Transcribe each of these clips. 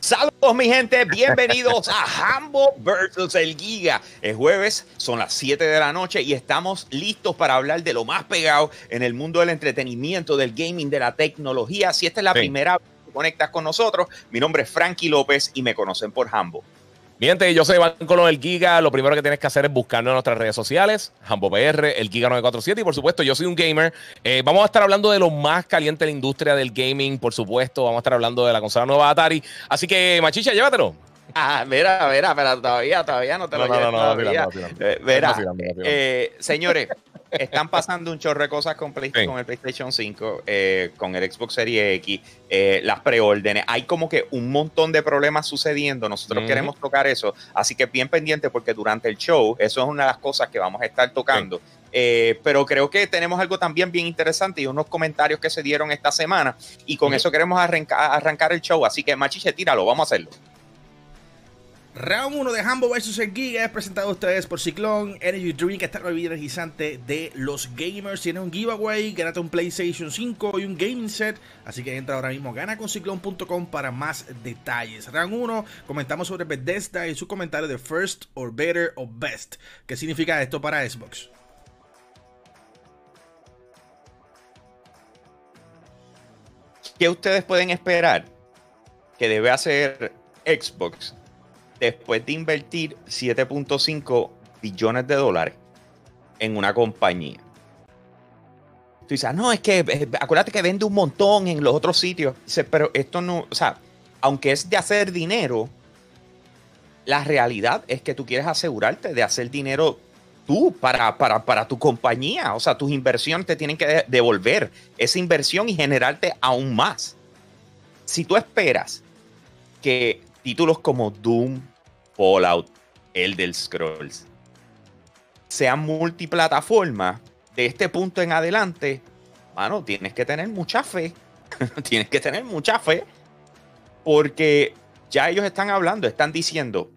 Saludos mi gente, bienvenidos a Hambo vs. el Giga. Es jueves, son las 7 de la noche y estamos listos para hablar de lo más pegado en el mundo del entretenimiento, del gaming, de la tecnología. Si esta es la primera vez que conectas con nosotros, mi nombre es Frankie López y me conocen por Hambo. Mi gente, yo soy Iván Colón, el Giga. Lo primero que tienes que hacer es buscarnos en nuestras redes sociales, PR, el Giga 947 y por supuesto yo soy un gamer. Eh, vamos a estar hablando de lo más caliente de la industria del gaming, por supuesto. Vamos a estar hablando de la consola nueva Atari. Así que, Machicha, llévatelo. Ah, mira, mira, pero todavía, todavía no te lo no, no, no, no, señores, están pasando un chorro de cosas con, el PlayStation 5, eh, con el Xbox Series X, eh, las preórdenes. Hay como que un montón de problemas sucediendo. Nosotros queremos tocar eso. Así que bien pendiente porque durante el show, eso es una de las cosas que vamos a estar tocando. Eh, pero creo que tenemos algo también bien interesante y unos comentarios que se dieron esta semana. Y con eso queremos arrancar, arrancar el show. Así que, Machiche, tíralo, vamos a hacerlo. Round 1 de Humble vs. el Giga es presentado a ustedes por Ciclón Energy Drink, esta bebida energizante de los gamers. Tiene un giveaway, gánate un PlayStation 5 y un gaming set. Así que entra ahora mismo, gana con ciclón.com para más detalles. Round 1, comentamos sobre Bethesda y su comentario de First or Better or Best. ¿Qué significa esto para Xbox? ¿Qué ustedes pueden esperar que debe hacer Xbox después de invertir 7.5 billones de dólares en una compañía. Tú dices, ah, no, es que eh, acuérdate que vende un montón en los otros sitios. pero esto no, o sea, aunque es de hacer dinero, la realidad es que tú quieres asegurarte de hacer dinero tú para, para, para tu compañía. O sea, tus inversiones te tienen que devolver esa inversión y generarte aún más. Si tú esperas que títulos como Doom, Fallout, Elder Scrolls, sean multiplataforma, de este punto en adelante, mano, tienes que tener mucha fe. tienes que tener mucha fe. Porque ya ellos están hablando, están diciendo,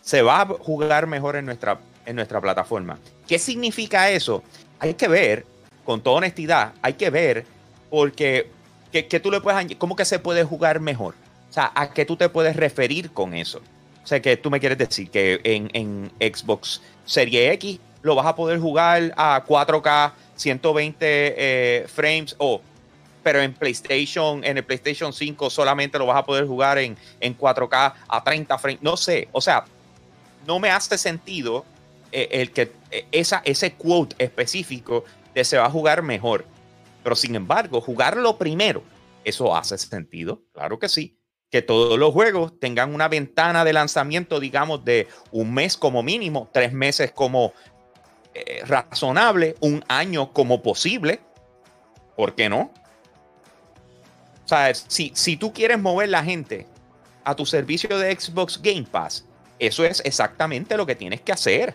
se va a jugar mejor en nuestra, en nuestra plataforma. ¿Qué significa eso? Hay que ver, con toda honestidad, hay que ver, porque que, tú le puedes, ¿cómo que se puede jugar mejor? O sea, ¿a qué tú te puedes referir con eso? O sea, que tú me quieres decir que en, Xbox Serie X lo vas a poder jugar a 4K, 120 eh, frames, o pero en PlayStation, en el PlayStation 5 solamente lo vas a poder jugar en, en 4K a 30 frames. No sé, o sea, no me hace sentido eh, el que eh, esa, ese quote específico de se va a jugar mejor. Pero sin embargo, jugarlo primero, eso hace sentido, claro que sí que todos los juegos tengan una ventana de lanzamiento, digamos, de un mes como mínimo, tres meses como eh, razonable, un año como posible. ¿Por qué no? O sea, si, si tú quieres mover la gente a tu servicio de Xbox Game Pass, eso es exactamente lo que tienes que hacer.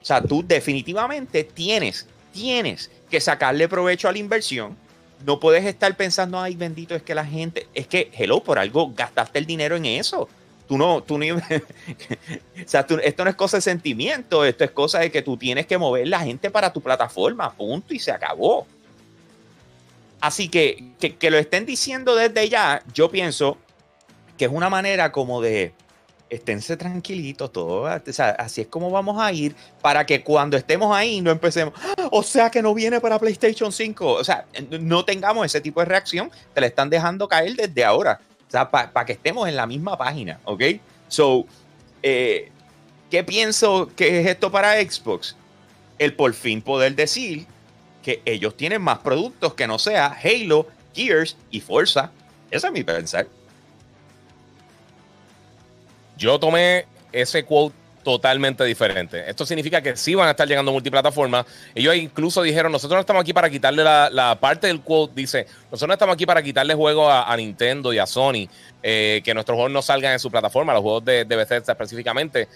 O sea, tú definitivamente tienes, tienes que sacarle provecho a la inversión no puedes estar pensando, ay, bendito, es que la gente, es que, hello, por algo gastaste el dinero en eso. Tú no, tú no, o sea, esto no es cosa de sentimiento, esto es cosa de que tú tienes que mover la gente para tu plataforma, punto, y se acabó. Así que, que, que lo estén diciendo desde ya, yo pienso que es una manera como de, esténse tranquilitos, todo. así es como vamos a ir para que cuando estemos ahí no empecemos, o sea que no viene para PlayStation 5. O sea, no tengamos ese tipo de reacción, te la están dejando caer desde ahora. O sea, para que estemos en la misma página, ¿ok? So, eh, ¿qué pienso que es esto para Xbox? El por fin poder decir que ellos tienen más productos que no sea Halo, Gears y Forza. Ese es mi pensar. Yo tomé ese quote totalmente diferente. Esto significa que sí van a estar llegando multiplataformas. Ellos incluso dijeron, nosotros no estamos aquí para quitarle la, parte del quote, dice, nosotros no estamos aquí para quitarle juegos a, Nintendo y a Sony, eh, que nuestros juegos no salgan en su plataforma, los juegos de, de Bethesda específicamente.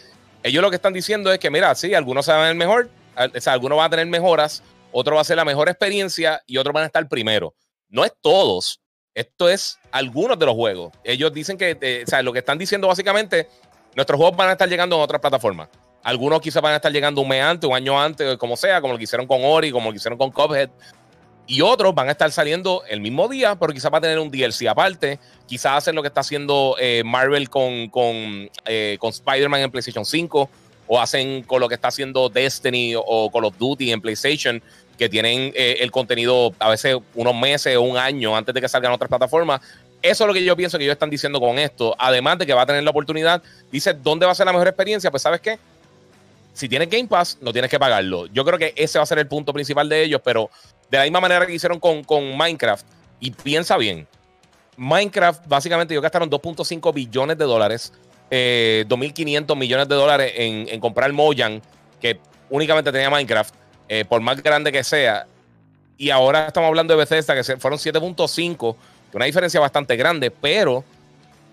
Ellos lo que están diciendo es que, mira, sí, algunos se van a ver mejor, o sea, algunos van a tener mejoras, otros va a ser la mejor experiencia y otros van a estar primero. No es todos, esto es algunos de los juegos. Ellos dicen que, eh, o sea, lo que están diciendo básicamente, nuestros juegos van a estar llegando en otras plataformas. Algunos quizás van a estar llegando un mes antes, un año antes, como sea, como lo que hicieron con Ori, como lo que hicieron con Cuphead. Y otros van a estar saliendo el mismo día, pero quizás va a tener un DLC aparte. Quizás hacer lo que está haciendo eh, Marvel con, con, eh, con Spider-Man en PlayStation 5. O hacen con lo que está haciendo Destiny o Call of Duty en PlayStation, que tienen eh, el contenido a veces unos meses o un año antes de que salgan otras plataformas. Eso es lo que yo pienso que ellos están diciendo con esto. Además de que va a tener la oportunidad, dice, ¿dónde va a ser la mejor experiencia? Pues sabes qué, si tienes Game Pass, no tienes que pagarlo. Yo creo que ese va a ser el punto principal de ellos, pero de la misma manera que hicieron con, con Minecraft, y piensa bien, Minecraft básicamente ellos gastaron 2.5 billones de dólares, eh, 2.500 millones de dólares en, en, comprar Mojang, que únicamente tenía Minecraft, eh, por más grande que sea. Y ahora estamos hablando de Bethesda, que fueron 7.5 una diferencia bastante grande, pero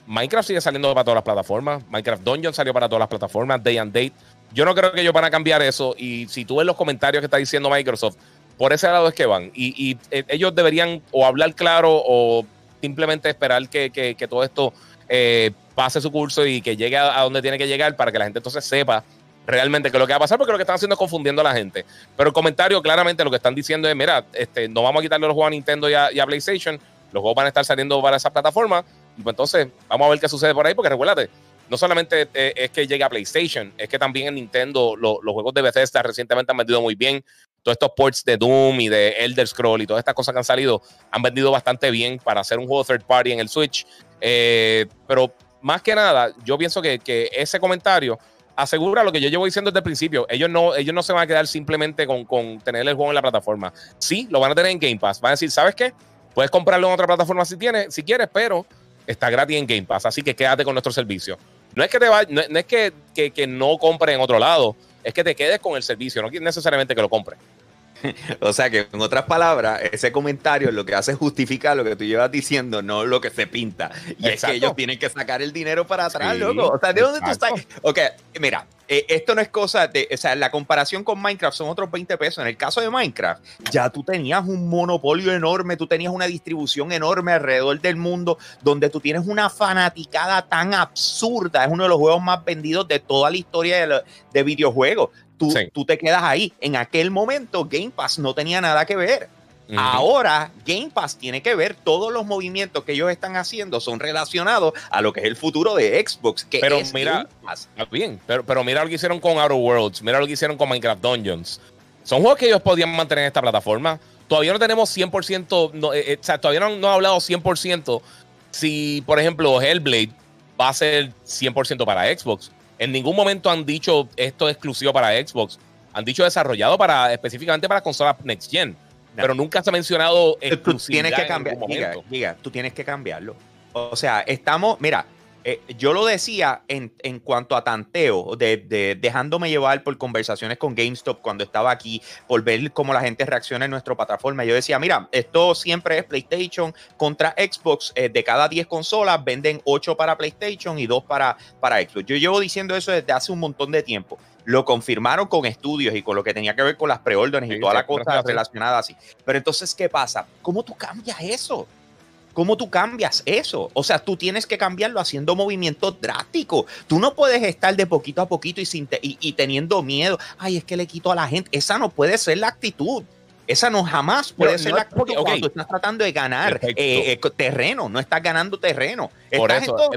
Minecraft sigue saliendo para todas las plataformas. Minecraft Dungeon salió para todas las plataformas, Day and Date. Yo no creo que ellos van a cambiar eso. Y si tú ves los comentarios que está diciendo Microsoft, por ese lado es que van. Y, eh, ellos deberían o hablar claro o simplemente esperar que, todo esto eh, pase su curso y que llegue a, donde tiene que llegar para que la gente entonces sepa realmente qué es lo que va a pasar, porque lo que están haciendo es confundiendo a la gente. Pero el comentario claramente lo que están diciendo es, mira, este, no vamos a quitarle los juegos a Nintendo y a PlayStation, los juegos van a estar saliendo para esa plataforma. Y pues entonces vamos a ver qué sucede por ahí, porque recuérdate, no solamente eh, es que llegue a PlayStation, es que también en Nintendo los juegos de Bethesda recientemente han vendido muy bien. Todos estos ports de Doom y de Elder Scroll y todas estas cosas que han salido han vendido bastante bien para hacer un juego third party en el Switch. Eh, pero más que nada, yo pienso que, ese comentario asegura lo que yo llevo diciendo desde el principio. Ellos no, ellos no se van a quedar simplemente con, con tener el juego en la plataforma. Sí, lo van a tener en Game Pass. Van a decir, ¿sabes qué? Puedes comprarlo en otra plataforma si tienes, si quieres, pero está gratis en Game Pass, así que quédate con nuestro servicio. No es que te no, es que, que, no compres en otro lado, es que te quedes con el servicio, no necesariamente que lo compres. O sea que, en otras palabras, ese comentario lo que hace es justificar lo que tú llevas diciendo, no lo que se pinta. Y es que ellos tienen que sacar el dinero para atrás, loco. O sea, ¿de dónde tú estás? Ok, mira, eh, esto no es cosa de, o sea, la comparación con Minecraft son otros 20 pesos. En el caso de Minecraft, ya tú tenías un monopolio enorme, tú tenías una distribución enorme alrededor del mundo, donde tú tienes una fanaticada tan absurda. Es uno de los juegos más vendidos de toda la historia de, de videojuegos. Tú, tú, te quedas ahí. En aquel momento, Game Pass no tenía nada que ver. Ahora Game Pass tiene que ver todos los movimientos que ellos están haciendo son relacionados a lo que es el futuro de Xbox. Que pero mira, bien, pero, pero mira lo que hicieron con Outer Worlds, mira lo que hicieron con Minecraft Dungeons. Son juegos que ellos podían mantener en esta plataforma. Todavía no tenemos 100%, no, eh, eh, o sea, todavía no, no ha hablado 100% si, por ejemplo, Hellblade va a ser 100% para Xbox. En ningún momento han dicho esto es exclusivo para Xbox. Han dicho desarrollado para específicamente para consolas Next Gen pero nunca se ha mencionado tú tienes que cambiar, diga, tú tienes que cambiarlo. O sea, estamos, mira, eh, yo lo decía en, en cuanto a tanteo, de, dejándome llevar por conversaciones con GameStop cuando estaba aquí, por ver cómo la gente reacciona en nuestra plataforma. Yo decía, mira, esto siempre es PlayStation contra Xbox. Eh, de cada 10 consolas, venden 8 para PlayStation y 2 para, para Xbox. Yo llevo diciendo eso desde hace un montón de tiempo lo confirmaron con estudios y con lo que tenía que ver con las preórdenes y toda la cosa relacionada así. Pero entonces, ¿qué pasa? ¿Cómo tú cambias eso? ¿Cómo tú cambias eso? O sea, tú tienes que cambiarlo haciendo movimientos drásticos. Tú no puedes estar de poquito a poquito y, sin y, teniendo miedo. Ay, es que le quito a la gente. Esa no puede ser la actitud. Esa no jamás puede ser la actitud cuando estás tratando de ganar eh, eh, terreno. No estás ganando terreno. Por eso,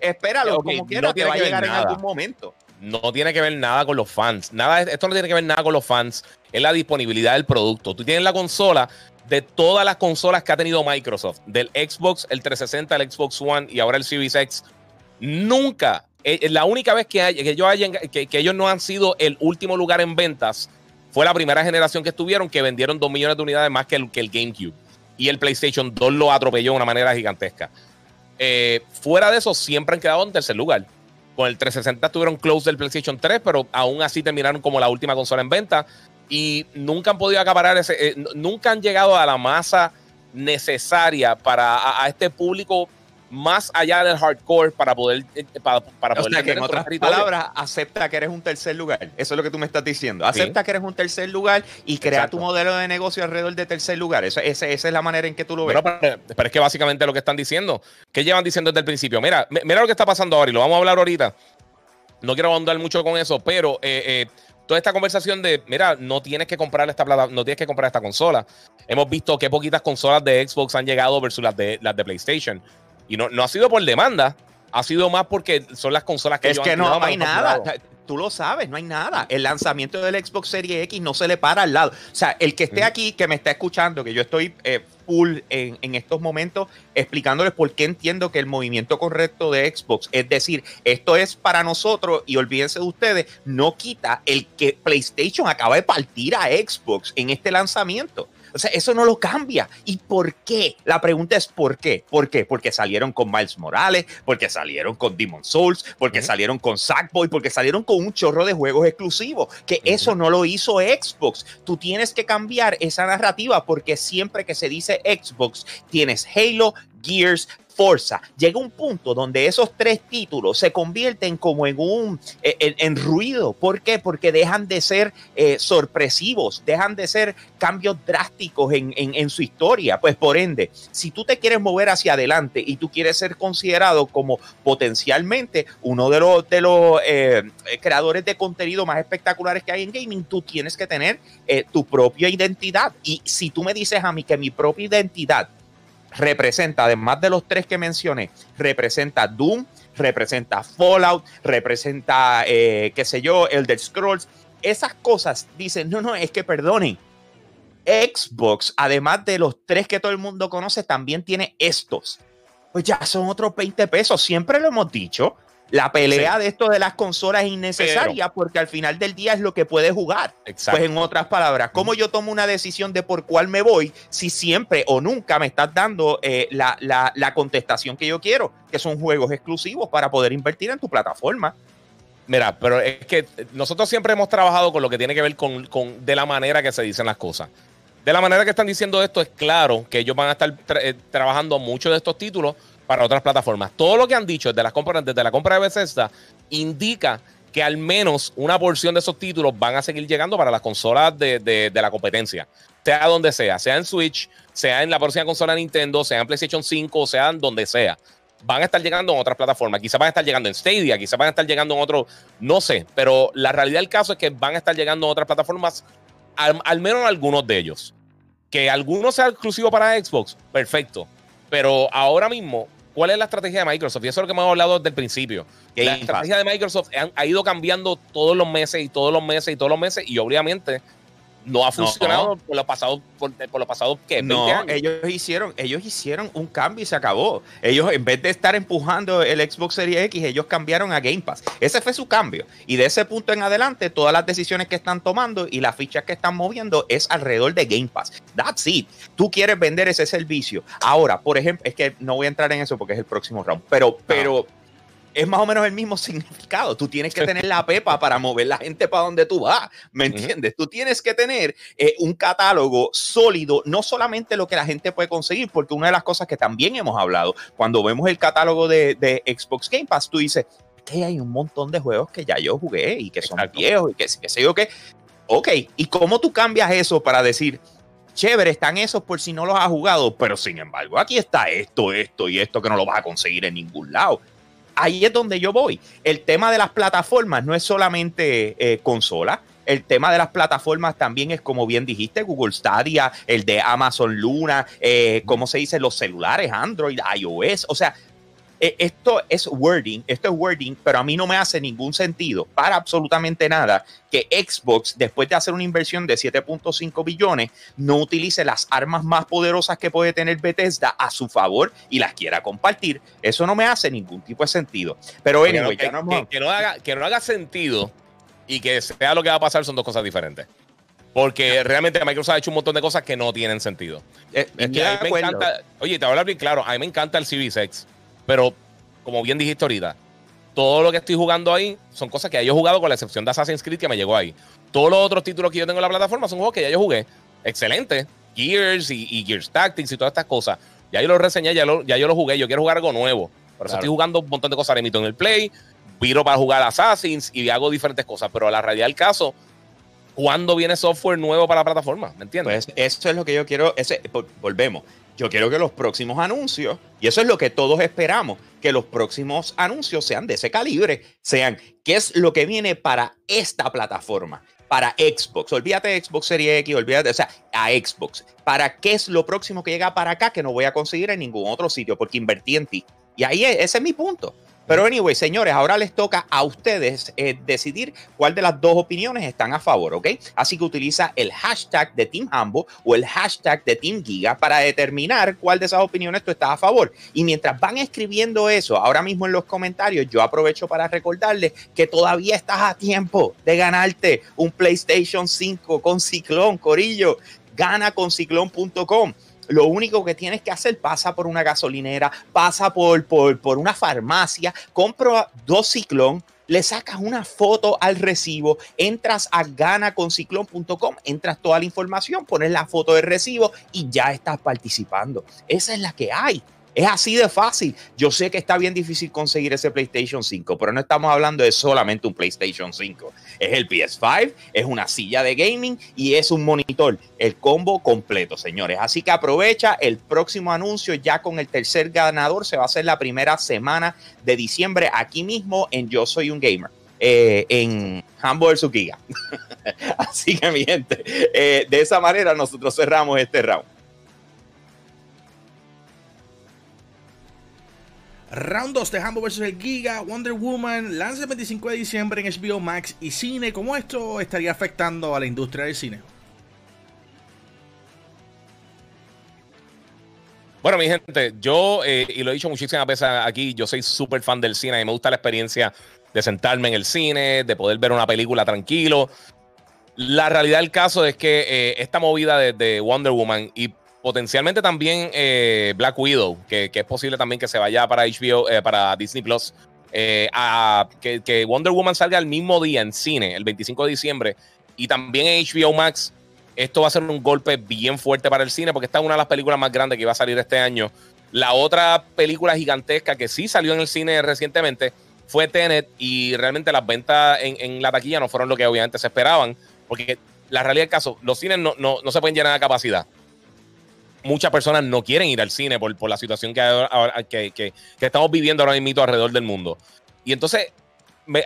espéralo como quieras, que va a llegar en algún momento no tiene que ver nada con los fans. Nada, esto no tiene que ver nada con los fans. Es la disponibilidad del producto. Tú tienes la consola de todas las consolas que ha tenido Microsoft, del Xbox, el 360, el Xbox One y ahora el Series X. Nunca, eh, eh, la única vez que, hay, que, ellos que, ellos no han sido el último lugar en ventas fue la primera generación que estuvieron, que vendieron 2 millones de unidades más que el, que el GameCube. Y el PlayStation 2 lo atropelló de una manera gigantesca. Eh, fuera de eso, siempre han quedado en tercer lugar. Con el 360 estuvieron close del PlayStation 3, pero aún así terminaron como la última consola en venta. Y nunca han podido acaparar ese. Eh, nunca han llegado a la masa necesaria para a, este público más allá del hardcore para poder eh, para, para o sea, que en otras palabras acepta que eres un tercer lugar. Eso es lo que tú me estás diciendo. Acepta que eres un tercer lugar y crea tu modelo de negocio alrededor de tercer lugar. Eso, esa, esa, es la manera en que tú lo ves. Pero, pero, es que básicamente lo que están diciendo que llevan diciendo desde el principio mira mira lo que está pasando ahora y lo vamos a hablar ahorita. No quiero abundar mucho con eso pero eh, toda esta conversación de, mira, no tienes que comprar esta plata, no tienes que comprar esta consola. Hemos visto que poquitas consolas de Xbox han llegado versus las de, las de PlayStation. Y no, no ha sido por demanda, ha sido más porque son las consolas que es que no hay nada. Tú lo sabes, no hay nada. El lanzamiento del Xbox Series X no se le para al lado. O sea, el que esté aquí, que me está escuchando, que yo estoy eh, full en, en, estos momentos explicándoles por qué entiendo que el movimiento correcto de Xbox, es decir, esto es para nosotros y olvídense de ustedes, no quita el que PlayStation acaba de partir a Xbox en este lanzamiento. O sea, eso no lo cambia. ¿Y por qué? La pregunta es ¿por qué? ¿Por qué? Porque salieron con Miles Morales, porque salieron con Demon Souls, porque salieron con Sackboy, porque salieron con un chorro de juegos exclusivos. Que eso no lo hizo Xbox. Tú tienes que cambiar esa narrativa porque siempre que se dice Xbox, tienes Halo, Gears, Forza. Llega un punto donde esos tres títulos se convierten como en un en, ruido. ¿Por qué? Porque dejan de ser eh, sorpresivos, dejan de ser cambios drásticos en, en, su historia. Pues por ende, si tú te quieres mover hacia adelante y tú quieres ser considerado como potencialmente uno de los, de los eh, creadores de contenido más espectaculares que hay en gaming, tú tienes que tener eh, tu propia identidad. Y si tú me dices a mí que mi propia identidad representa, además de los tres que mencioné, representa Doom, representa Fallout, representa, eh, qué sé yo, Elder Scrolls. Esas cosas dicen, no, no, es que perdonen. Xbox, además de los tres que todo el mundo conoce, también tiene estos. Pues ya son otros 20 pesos. Siempre lo hemos dicho. La pelea de esto de las consolas es innecesaria porque al final del día es lo que puede jugar. Pues en otras palabras, ¿cómo yo tomo una decisión de por cuál me voy si siempre o nunca me estás dando eh, la, la, contestación que yo quiero, que son juegos exclusivos para poder invertir en tu plataforma? Mira, pero es que nosotros siempre hemos trabajado con lo que tiene que ver con, con de la manera que se dicen las cosas. De la manera que están diciendo esto, es claro que ellos van a estar eh, trabajando muchos de estos títulos para otras plataformas. Todo lo que han dicho desde la compra, de Bethesda indica que al menos una porción de esos títulos van a seguir llegando para las consolas de, la competencia. Sea donde sea, sea en Switch, sea en la próxima consola de Nintendo, sea en PlayStation 5, sea en donde sea. Van a estar llegando en otras plataformas. Quizás van a estar llegando en Stadia, quizás van a estar llegando en otro, no sé. Pero la realidad del caso es que van a estar llegando en otras plataformas, al, al menos algunos de ellos. Que algunos sea exclusivo para Xbox, perfecto. Pero ahora mismo ¿Cuál es la estrategia de Microsoft? Y eso es lo que hemos hablado desde el principio. la estrategia de Microsoft ha, ido cambiando todos los meses y todos los meses y todos los meses. Y obviamente no ha funcionado por lo pasado, por, lo pasado que no, ellos hicieron, ellos hicieron un cambio y se acabó. Ellos, en vez de estar empujando el Xbox Series X, ellos cambiaron a Game Pass. Ese fue su cambio. Y de ese punto en adelante, todas las decisiones que están tomando y las fichas que están moviendo es alrededor de Game Pass. That's it. Tú quieres vender ese servicio. Ahora, por ejemplo, es que no voy a entrar en eso porque es el próximo round, pero, pero es más o menos el mismo significado. Tú tienes que tener la pepa para mover la gente para donde tú vas, ¿me entiendes? Tú tienes que tener eh, un catálogo sólido, no solamente lo que la gente puede conseguir, porque una de las cosas que también hemos hablado, cuando vemos el catálogo de, Xbox Game Pass, tú dices, que hay un montón de juegos que ya yo jugué y que son viejos y que, que sé yo qué. Ok, ¿y cómo tú cambias eso para decir, chévere, están esos por si no los has jugado, pero sin embargo, aquí está esto, esto y esto que no lo vas a conseguir en ningún lado ahí es donde yo voy. El tema de las plataformas no es solamente eh, consola. El tema de las plataformas también es, como bien dijiste, Google Stadia, el de Amazon Luna, eh, ¿cómo se dice? Los celulares, Android, iOS. O sea, esto es wording, esto es wording, pero a mí no me hace ningún sentido para absolutamente nada que Xbox, después de hacer una inversión de 7.5 billones, no utilice las armas más poderosas que puede tener Bethesda a su favor y las quiera compartir. Eso no me hace ningún tipo de sentido. Pero anyway, que, no, haga, que no haga sentido y que sea lo que va a pasar son dos cosas diferentes. Porque realmente Microsoft ha hecho un montón de cosas que no tienen sentido. Eh, oye, te voy a hablar bien claro, a mí me encanta el Series pero, como bien dijiste ahorita, todo lo que estoy jugando ahí son cosas que ya yo he jugado, con la excepción de Assassin's Creed que me llegó ahí. Todos los otros títulos que yo tengo en la plataforma son juegos que ya yo jugué. Excelente. Gears y, Gears Tactics y todas estas cosas. Ya yo los reseñé, ya, ya yo lo jugué. Yo quiero jugar algo nuevo. Por eso estoy jugando un montón de cosas. Remito en el Play, viro para jugar Assassins y hago diferentes cosas. Pero la realidad del caso, ¿cuándo viene software nuevo para la plataforma? ¿Me entiendes? Pues eso es lo que yo quiero. Ese, volvemos. Yo quiero que los próximos anuncios, y eso es lo que todos esperamos, que los próximos anuncios sean de ese calibre, sean qué es lo que viene para esta plataforma, para Xbox. Olvídate de Xbox Series X, olvídate, o sea, a Xbox. ¿Para qué es lo próximo que llega para acá que no voy a conseguir en ningún otro sitio? Porque invertí en ti. Y ahí ese es mi punto. Pero anyway, señores, ahora les toca a ustedes eh, decidir cuál de las dos opiniones están a favor, ¿ok? Así que utiliza el hashtag de Team Hambo o el hashtag de Team Giga para determinar cuál de esas opiniones tú estás a favor. Y mientras van escribiendo eso ahora mismo en los comentarios, yo aprovecho para recordarles que todavía estás a tiempo de ganarte un PlayStation 5 con Ciclón, Corillo. Gana con. Lo único que tienes que hacer, pasa por una gasolinera, pasa por, por, por una farmacia, compra dos ciclón, le sacas una foto al recibo, entras a ganaconciclón.com, entras toda la información, pones la foto del recibo y ya estás participando. Esa es la que hay. Es así de fácil. Yo sé que está bien difícil conseguir ese PlayStation 5, pero no estamos hablando de solamente un PlayStation 5. Es el PS5, es una silla de gaming y es un monitor. El combo completo, señores. Así que aprovecha el próximo anuncio ya con el tercer ganador. Se va a hacer la primera semana de diciembre aquí mismo en Yo Soy un Gamer. Eh, en Hamburg Giga. Así que, mi gente, eh, de esa manera nosotros cerramos este round. Round 2 de Hambo vs. el Giga, Wonder Woman, lanza el 25 de diciembre en HBO Max y cine. ¿Cómo esto estaría afectando a la industria del cine? Bueno, mi gente, yo, eh, y lo he dicho muchísimas veces aquí, yo soy súper fan del cine y me gusta la experiencia de sentarme en el cine, de poder ver una película tranquilo. La realidad del caso es que eh, esta movida de, de Wonder Woman y potencialmente también eh, Black Widow, que, es posible también que se vaya para HBO, eh, para Disney Plus. Eh, a, que, Wonder Woman salga el mismo día en cine, el 25 de diciembre, y también en HBO Max. Esto va a ser un golpe bien fuerte para el cine, porque esta es una de las películas más grandes que va a salir este año. La otra película gigantesca que sí salió en el cine recientemente fue Tenet, y realmente las ventas en, la taquilla no fueron lo que obviamente se esperaban, porque la realidad del caso, los cines no, no, no se pueden llenar a capacidad muchas personas no quieren ir al cine por, la situación que, que, estamos viviendo ahora mismo alrededor del mundo. Y entonces,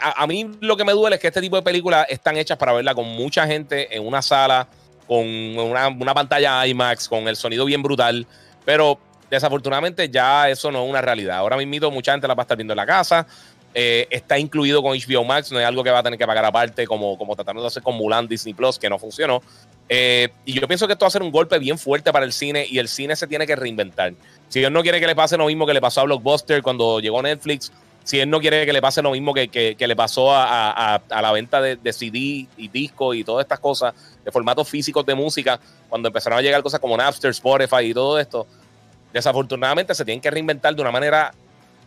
a, mí lo que me duele es que este tipo de películas están hechas para verla con mucha gente en una sala, con una, pantalla IMAX, con el sonido bien brutal, pero desafortunadamente ya eso no es una realidad. Ahora mismo mucha gente la va a estar viendo en la casa. Eh, está incluido con HBO Max, no es algo que va a tener que pagar aparte, como, como tratando de hacer con Mulan Disney Plus, que no funcionó. Eh, y yo pienso que esto va a ser un golpe bien fuerte para el cine y el cine se tiene que reinventar. Si él no quiere que le pase lo mismo que le pasó a Blockbuster cuando llegó Netflix, si él no quiere que le pase lo mismo que, que, le pasó a, a, la venta de, de, CD y disco y todas estas cosas, de formatos físicos de música, cuando empezaron a llegar cosas como Napster, Spotify y todo esto, desafortunadamente se tienen que reinventar de una manera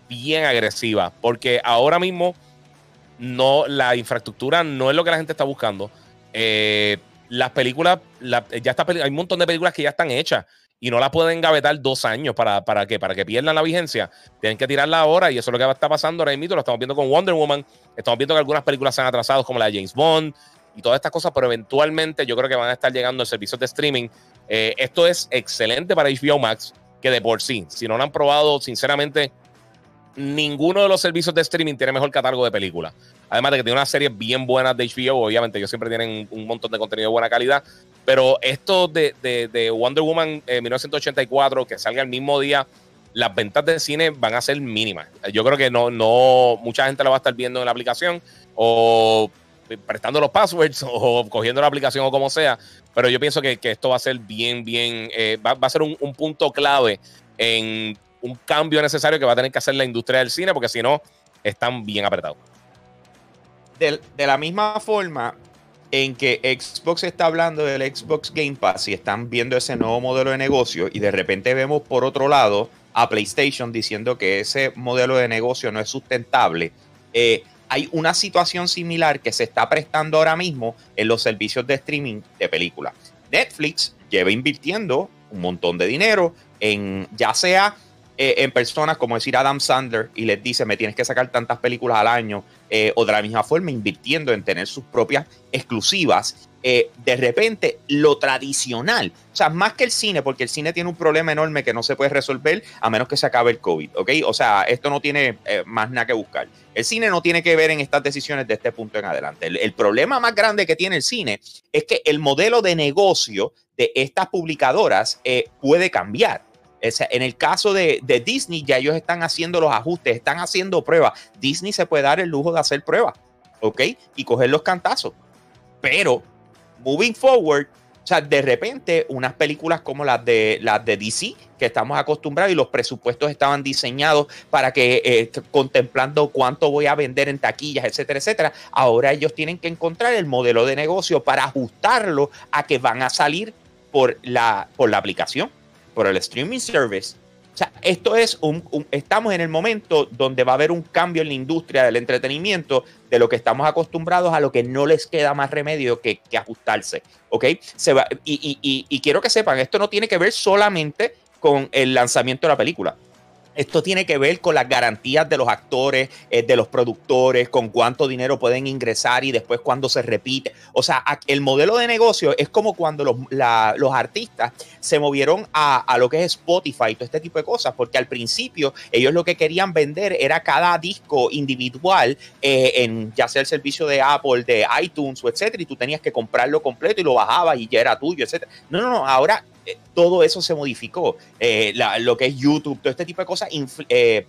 bien agresiva, porque ahora mismo no, la infraestructura no es lo que la gente está buscando. Eh, las películas, ya está, hay un montón de películas que ya están hechas y no las pueden gavetar dos años para, para qué, para que pierdan la vigencia. Tienen que tirarla ahora y eso es lo que está pasando ahora mismo. Lo estamos viendo con Wonder Woman, estamos viendo que algunas películas se han atrasado como la de James Bond y todas estas cosas, pero eventualmente yo creo que van a estar llegando a servicios de streaming. Eh, esto es excelente para HBO Max, que de por sí, si no lo han probado, sinceramente, ninguno de los servicios de streaming tiene mejor catálogo de películas. Además de que tiene unas series bien buenas de HBO, obviamente ellos siempre tienen un montón de contenido de buena calidad. Pero esto de, de, Wonder Woman 1984, que salga el mismo día, las ventas de cine van a ser mínimas. Yo creo que no, no, mucha gente la va a estar viendo en la aplicación o prestando los passwords o cogiendo la aplicación o como sea. Pero yo pienso que, esto va a ser bien, bien, eh, va, a ser un, un punto clave en un cambio necesario que va a tener que hacer la industria del cine, porque si no, están bien apretados. De, la misma forma en que Xbox está hablando del Xbox Game Pass y están viendo ese nuevo modelo de negocio y de repente vemos por otro lado a PlayStation diciendo que ese modelo de negocio no es sustentable, eh, hay una situación similar que se está prestando ahora mismo en los servicios de streaming de películas. Netflix lleva invirtiendo un montón de dinero en ya sea eh, en personas como decir Adam Sandler y les dice, me tienes que sacar tantas películas al año, eh, o de la misma forma invirtiendo en tener sus propias exclusivas. eh, de repente lo tradicional, o sea, más que el cine, porque el cine tiene un problema enorme que no se puede resolver a menos que se acabe el COVID, ¿ok? O sea, esto no tiene más nada que buscar. El cine no tiene que ver en estas decisiones de este punto en adelante. El, problema más grande que tiene el cine es que el modelo de negocio de estas publicadoras puede cambiar. En el caso de, de, Disney, ya ellos están haciendo los ajustes, están haciendo pruebas. Disney se puede dar el lujo de hacer pruebas, ¿ok? Y coger los cantazos. Pero moving forward, o sea, de repente unas películas como las de, las de DC, que estamos acostumbrados y los presupuestos estaban diseñados para que, eh, contemplando cuánto voy a vender en taquillas, etcétera, etcétera, ahora ellos tienen que encontrar el modelo de negocio para ajustarlo a que van a salir por la, por la aplicación, por el streaming service o sea, esto es un, estamos en el momento donde va a haber un cambio en la industria del entretenimiento de lo que estamos acostumbrados a lo que no les queda más remedio que, ajustarse, ¿ok? Se va, y, y quiero que sepan, esto no tiene que ver solamente con el lanzamiento de la película. Esto tiene que ver con las garantías de los actores, eh, de los productores, con cuánto dinero pueden ingresar y después cuando se repite. O sea, el modelo de negocio es como cuando los, artistas se movieron a, lo que es Spotify y todo este tipo de cosas, porque al principio ellos lo que querían vender era cada disco individual eh, en ya sea el servicio de Apple, de iTunes o etcétera, y tú tenías que comprarlo completo y lo bajabas y ya era tuyo, etcétera. No, no, no, ahora eh, todo eso se modificó. Eh, lo que es YouTube, todo este tipo de cosas, eh,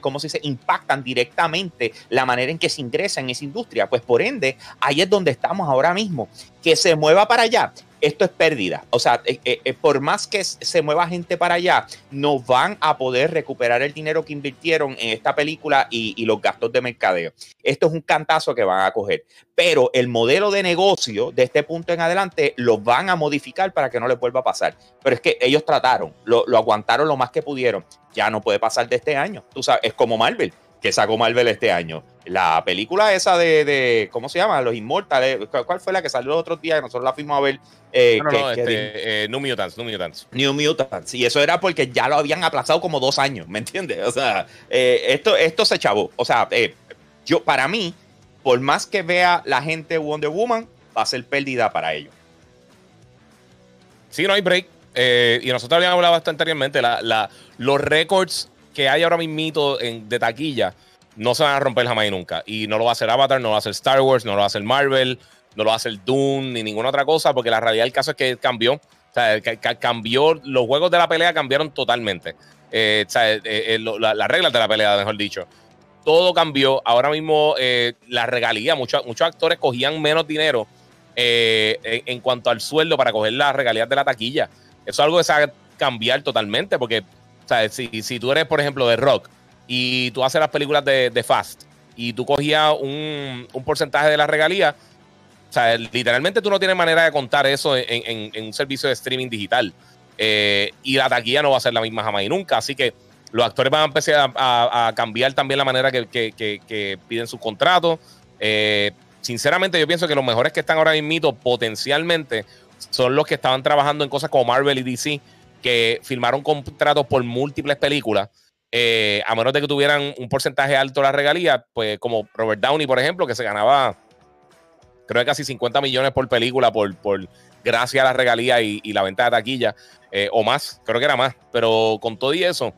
¿cómo se dice? Impactan directamente la manera en que se ingresa en esa industria. Pues por ende, ahí es donde estamos ahora mismo. Que se mueva para allá esto es pérdida. O sea, eh, eh, eh, por más que se mueva gente para allá, no van a poder recuperar el dinero que invirtieron en esta película y, los gastos de mercadeo. Esto es un cantazo que van a coger. Pero el modelo de negocio de este punto en adelante lo van a modificar para que no les vuelva a pasar. Pero es que ellos trataron, lo, lo aguantaron lo más que pudieron. Ya no puede pasar de este año. Tú sabes, es como Marvel que sacó Marvel este año. La película esa de, ¿cómo se llama? Los Inmortales. ¿Cuál fue la que salió los otros días? Nosotros la fuimos a ver. Eh, no, no, este, eh, New Mutants, New Mutants. New Mutants. Y eso era porque ya lo habían aplazado como dos años, ¿me entiendes? O sea, eh, esto, esto se chavó. O sea, yo, para mí, por más que vea la gente Wonder Woman, va a ser pérdida para ellos. Sí, no hay break. y nosotros habíamos hablado bastante anteriormente. La, los récords que hay ahora mismo de taquilla no se van a romper jamás y nunca. Y no lo va a hacer Avatar, no lo va a hacer Star Wars, no lo va a hacer Marvel, no lo va a hacer Dune, ni ninguna otra cosa, porque la realidad del caso es que cambió. O sea, cambió, los juegos de la pelea cambiaron totalmente. Eh, o sea, eh, eh, las reglas de la pelea, mejor dicho. Todo cambió. Ahora mismo la regalía, muchos, muchos actores cogían menos dinero en, en, cuanto al sueldo para coger las regalías de la taquilla. Eso es algo que se va a cambiar totalmente, porque o sea, si, si tú eres, por ejemplo, de rock y tú haces las películas de, Fast y tú cogías un, porcentaje de la regalía, o sea, literalmente tú no tienes manera de contar eso en, un servicio de streaming digital. Eh, y la taquilla no va a ser la misma jamás y nunca. Así que los actores van a empezar a, cambiar también la manera que, piden sus contratos. Eh, sinceramente, yo pienso que los mejores que están ahora mismo potencialmente son los que estaban trabajando en cosas como Marvel y DC que firmaron contratos por múltiples películas, eh, a menos de que tuvieran un porcentaje alto de la regalía, pues como Robert Downey, por ejemplo, que se ganaba, creo que casi 50 millones por película por, por gracias a la regalía y, la venta de taquilla, eh, o más, creo que era más, pero con todo y eso,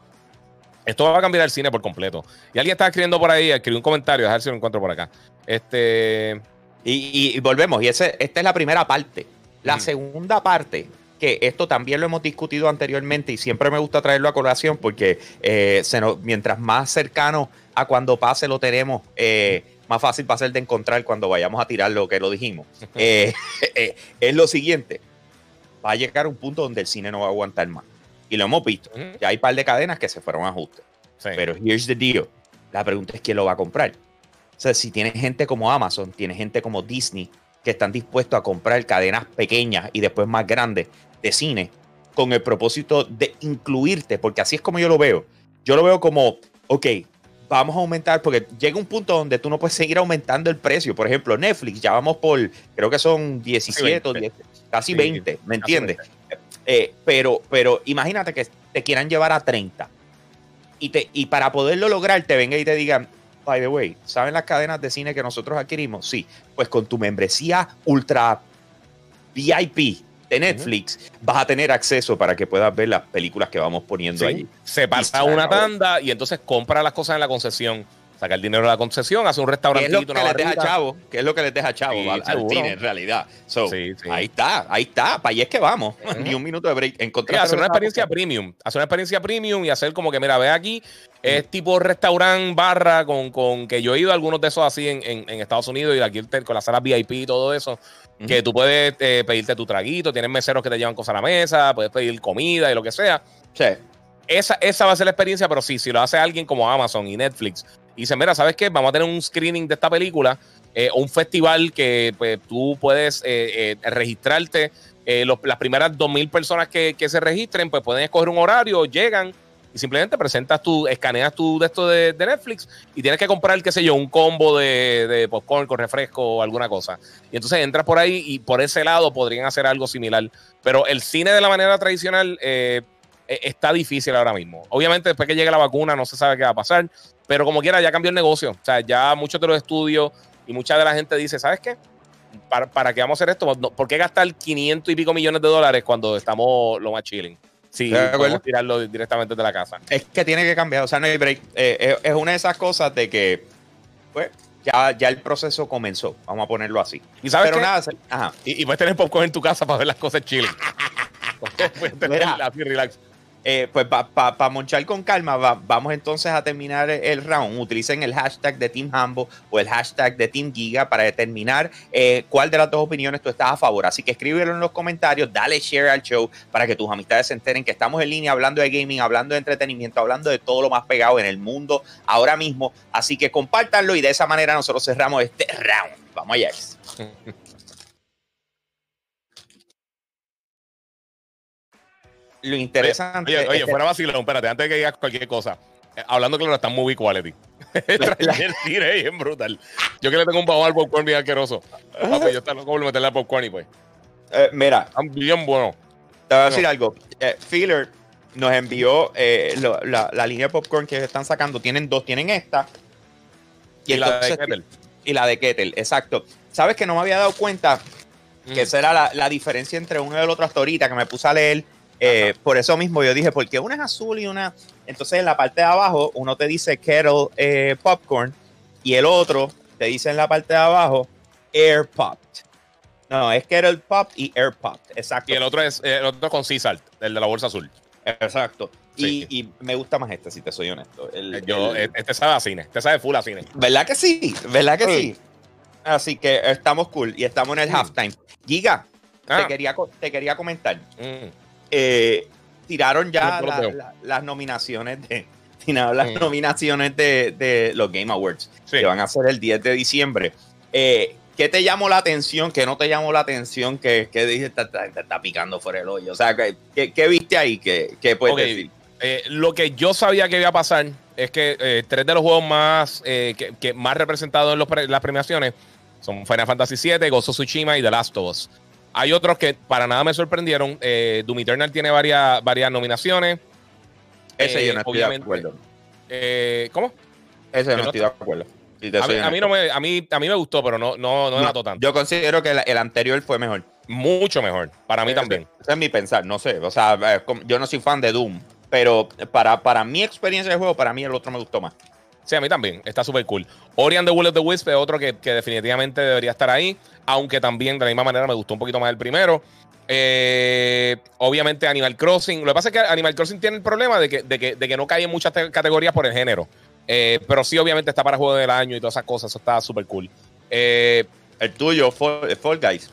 esto va a cambiar el cine por completo. Y alguien está escribiendo por ahí, escribió un comentario, a ver si lo encuentro por acá. Este... Y, volvemos, y ese, esta es la primera parte. La segunda parte que esto también lo hemos discutido anteriormente y siempre me gusta traerlo a colación porque eh, se mientras más cercano a cuando pase lo tenemos, eh, más fácil va a ser de encontrar cuando vayamos a tirar lo que lo dijimos. Eh, es lo siguiente, va a llegar un punto donde el cine no va a aguantar más. Y lo hemos visto. Ya hay un par de cadenas que se fueron a ajuste. Pero here's the deal. La pregunta es quién lo va a comprar. O sea, si tiene gente como Amazon, tiene gente como Disney, que están dispuestos a comprar cadenas pequeñas y después más grandes de cine con el propósito de incluirte, porque así es como yo lo veo. Yo lo veo como, ok, vamos a aumentar, porque llega un punto donde tú no puedes seguir aumentando el precio. Por ejemplo, Netflix, ya vamos por, creo que son 17 o casi 20, ¿me entiendes? Eh, pero, pero imagínate que te quieran llevar a 30 y, te, y para poderlo lograr te venga y te digan, by the way, ¿saben las cadenas de cine que nosotros adquirimos? Sí, pues con tu membresía ultra VIP de Netflix, vas a tener acceso para que puedas ver las películas que vamos poniendo Sí. allí. Se pasa una tanda y entonces compra las cosas en la concesión. Saca el dinero de la concesión, hace un ¿Qué es lo restaurantito, que les deja. Chavo? ¿Qué es lo que les deja Chavo Sí, al, al cine en realidad? So, Sí, sí. Ahí está, ahí está. Para allá es que vamos. Ni un minuto de break. Encontrar hacer una experiencia premium. Hacer una experiencia premium y hacer como que, mira, ve aquí, es tipo restaurant barra con, con que yo he ido a algunos de esos así en, en- en Estados Unidos y aquí con las salas VIP y todo eso. Que tú puedes eh, pedirte tu traguito, tienes meseros que te llevan cosas a la mesa, puedes pedir comida y lo que sea. Sí. Esa, esa va a ser la experiencia, pero sí, si lo hace alguien como Amazon y Netflix y dice, mira, ¿sabes qué? Vamos a tener un screening de esta película, eh, un festival que pues, tú puedes eh, eh, registrarte. eh, las primeras 2.000 personas que, que se registren, pues pueden escoger un horario, llegan y simplemente presentas tu, escaneas tu de esto de, Netflix y tienes que comprar, qué sé yo, un combo de, de popcorn con refresco o alguna cosa. Y entonces entras por ahí y por ese lado podrían hacer algo similar. Pero el cine de la manera tradicional está difícil ahora mismo. Obviamente, después que llegue la vacuna, no se sabe qué va a pasar, pero como quiera, ya cambió el negocio. O sea, ya muchos de los estudios y mucha de la gente dice, ¿sabes qué? ¿Para, para qué vamos a hacer esto? ¿Por qué gastar 500 y pico millones de dólares cuando estamos lo más chilling? Sí, podemos tirarlo directamente de la casa. Es que tiene que cambiar. O sea, no hay break. Eh, es, es una de esas cosas de que, pues, ya, ya el proceso comenzó. Vamos a ponerlo así. ¿Y sabes Pero qué? nada, ajá. Y, y puedes tener popcorn en tu casa para ver las cosas chilling. puedes tener Mira. así relax. Eh, pues para monchar con calma, va- vamos entonces a terminar el round. Utilicen el hashtag de Team Hambo o el hashtag de Team Giga para determinar eh, cuál de las dos opiniones tú estás a favor. Así que escríbelo en los comentarios, dale share al show para que tus amistades se enteren que estamos en línea hablando de gaming, hablando de entretenimiento, hablando de todo lo más pegado en el mundo ahora mismo. Así que compártanlo y de esa manera nosotros cerramos este round. Vamos allá. Lo interesante. Oye, oye, que- fuera vacilón, espérate, antes de que digas cualquier cosa. Eh, hablando claro, está movie quality. el cine es brutal. Yo que le tengo un pavor al popcorn bien asqueroso. Papi, yo estoy loco por meterle al popcorn y pues. eh, mira, Están bien bueno. Te voy a decir algo. Eh, Feeler nos envió eh, lo- la, la línea de popcorn que están sacando. Tienen dos. Tienen esta. Y, la de Kettle. Y la de Kettle, exacto. ¿Sabes que no me había dado cuenta Mm. que esa era la, la diferencia entre uno y el otro hasta ahorita? Que me puse a leer. Eh, por eso mismo yo dije, porque una es azul y una. Entonces en la parte de abajo, uno te dice Kettle eh, Popcorn y el otro te dice en la parte de abajo Air Popped. No, es Kettle Pop y Air Popped. Exacto. Y el otro es el otro con Sea Salt, el de la bolsa azul. Exacto. Sí. Y, y me gusta más este, si te soy honesto. El- Eh, Yo, el- este sabe a cine, este sabe full a cine. ¿Verdad que sí? ¿Verdad que Sí. sí? Así que estamos cool y estamos en el Sí. halftime. Giga, Ah, te, quería, co- te quería comentar. mm. Eh, tiraron ya la- la- las nominaciones de. Tiraron las Mm. nominaciones de, de los Game Awards, Sí. que van a ser el 10 de diciembre. Eh, ¿Qué te llamó la atención? ¿Qué no te llamó la atención? que que dije, está, está- picando fuera el hoyo? O sea, ¿qué, qué- qué viste ahí? ¿Qué, qué puedes decir? Eh, lo que yo sabía que iba a pasar es que eh, tres de los juegos más, eh, que, que más representados en los pre- las premiaciones son Final Fantasy VII, of Tsushima y The Last of Us. Hay otros que para nada me sorprendieron. Eh, Doom Eternal tiene varias, varias nominaciones. Ese Eh, yo no estoy de acuerdo. Eh, ¿Cómo? Ese Yo no estoy de acuerdo. Si A mí, a mí honesto. no me, a, mí, a mí me gustó, pero no, no, no, No, delató tanto. Yo considero que el, el anterior fue mejor. Mucho mejor. Para mí Ese- también. Ese es mi pensar, no sé. O sea, eh, yo no soy fan de Doom, pero para, para mi experiencia de juego, para mí el otro me gustó más. Sí, a mí también. Está súper cool. Ori and the Will of the Wisp es otro que, que definitivamente debería estar ahí. Aunque también de la misma manera me gustó un poquito más el primero. Eh, obviamente Animal Crossing. Lo que pasa es que Animal Crossing tiene el problema de que, de que, de que no cae en muchas te- categorías por el género. Eh, pero sí, obviamente está para juego del año y todas esas cosas. Eso está súper cool. Eh, El tuyo, Fall, Fall Guys.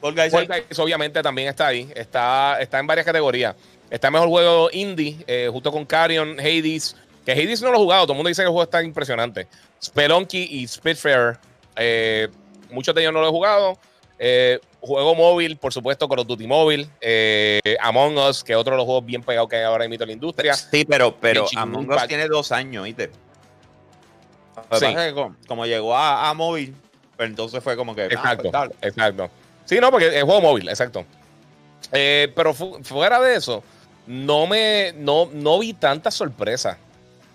Fall Guys. Fall Guys obviamente también está ahí. Está, está en varias categorías. Está mejor juego indie, eh, justo con Carrion, Hades. Que Hades no lo he jugado. Todo el mundo dice que el juego está impresionante. Spelunky y Spitfire. eh, muchos de ellos no lo he jugado. Eh, juego móvil, por supuesto, Call of Duty móvil. eh, Among Us, que es otro de los juegos bien pegados que hay ahora en la industria. Sí, pero, pero Among Us tiene dos años, ¿viste? Sí. como, como llegó a, a móvil, pues entonces fue como que. ah, Exacto, pues exacto. Sí, no, porque es juego móvil, exacto. Eh, pero fu- fuera de eso, no me no, no vi tantas sorpresas.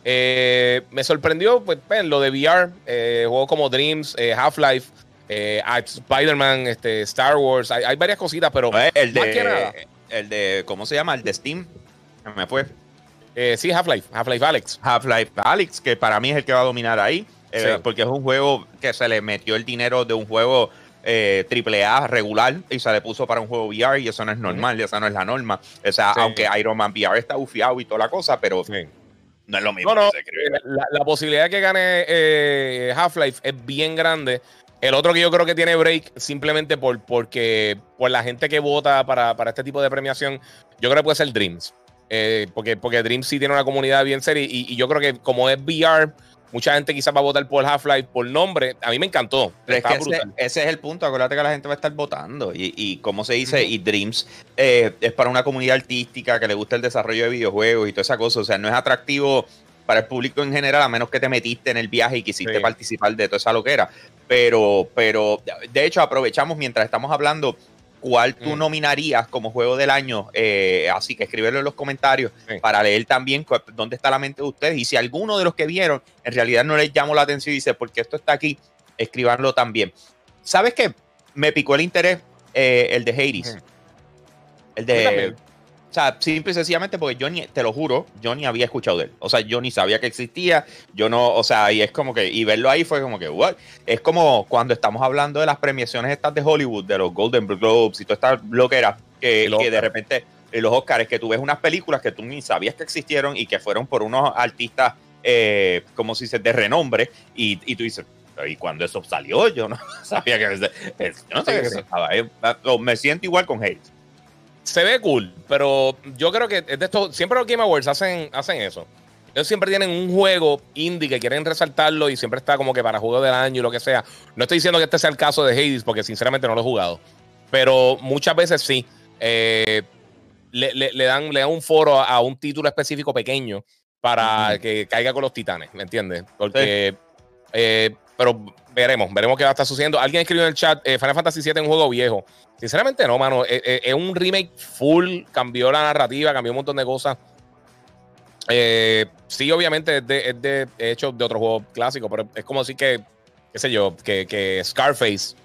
Eh, me sorprendió pues, lo de VR, eh, juegos como Dreams, eh, Half-Life, eh, Spider-Man, este, Star Wars, hay, varias cositas, pero el de, el de, ¿cómo se llama? El de Steam, me fue. Sí, Half-Life, Half-Life Alex. Half-Life Alex, que para mí es el que va a dominar ahí, porque es un juego que se le metió el dinero de un juego eh, AAA regular y se le puso para un juego VR y eso no es normal, esa no es la norma. O sea, aunque Iron Man VR está ufiado y toda la cosa, pero no es lo mismo. No, la, posibilidad de que gane Half-Life es bien grande. El otro que yo creo que tiene break simplemente por, porque, por la gente que vota para, para este tipo de premiación, yo creo que puede ser Dreams. Eh, porque, porque Dreams sí tiene una comunidad bien seria y, yo creo que como es VR, mucha gente quizás va a votar por Half-Life por nombre. A mí me encantó. ese, es el punto. Acuérdate que la gente va a estar votando. Y, y como se dice, y Dreams eh, es para una comunidad artística que le gusta el desarrollo de videojuegos y toda esa cosa. O sea, no es atractivo para el público en general, a menos que te metiste en el viaje y quisiste participar de toda esa loquera. Pero, pero, de hecho, aprovechamos mientras estamos hablando cuál tú mm. nominarías como juego del año. Eh, así que escríbelo en los comentarios para leer también dónde está la mente de ustedes. Y si alguno de los que vieron en realidad no les llamó la atención y dice, porque esto está aquí, escribanlo también. ¿Sabes qué? Me picó el interés eh, el de Hades. El de sea, simple y sencillamente porque yo ni, te lo juro, yo ni había escuchado de él. O sea, yo ni sabía que existía. Yo no, o sea, y es como que, y verlo ahí fue como que, what? Es como cuando estamos hablando de las premiaciones estas de Hollywood, de los Golden Globes y toda esta bloquera, que, que de repente, en los Oscars, que tú ves unas películas que tú ni sabías que existieron y que fueron por unos artistas, eh, como si se de renombre, y, y tú dices, y cuando eso salió, yo no sabía que, yo no sabía que eso estaba. Eh, me siento igual con Hayes se ve cool, pero yo creo que de esto, siempre los Game Awards hacen, hacen eso. Ellos siempre tienen un juego indie que quieren resaltarlo y siempre está como que para juego del año y lo que sea. No estoy diciendo que este sea el caso de Hades porque sinceramente no lo he jugado. Pero muchas veces sí. Eh, le, dan, le dan un foro a, un título específico pequeño para que caiga con los titanes, ¿me entiendes? Porque eh, pero veremos, veremos qué va a estar sucediendo. Alguien escribió en el chat, eh, Final Fantasy VII es un juego viejo. Sinceramente no, mano. Eh, eh, es, un remake full, cambió la narrativa, cambió un montón de cosas. sí, obviamente es, de, hecho de otro juego clásico, pero es como decir que, qué sé yo, que, Scarface,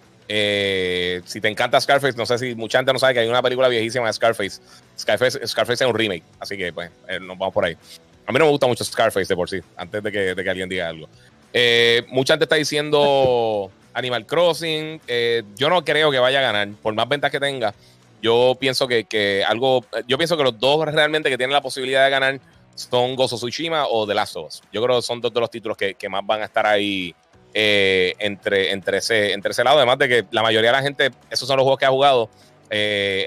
si te encanta Scarface, no sé si mucha gente no sabe que hay una película viejísima de Scarface. Scarface, Scarface es un remake, así que pues nos vamos por ahí. A mí no me gusta mucho Scarface de por sí, antes de que, de que alguien diga algo. Eh, mucha gente está diciendo Animal Crossing. Eh, yo no creo que vaya a ganar, por más ventas que tenga. Yo pienso que, algo. Yo pienso que los dos realmente que tienen la posibilidad de ganar son Gozo Tsushima o The Last of Us. Yo creo que son dos de los títulos que, más van a estar ahí eh, entre, entre, ese, entre ese lado. Además de que la mayoría de la gente, esos son los juegos que ha jugado.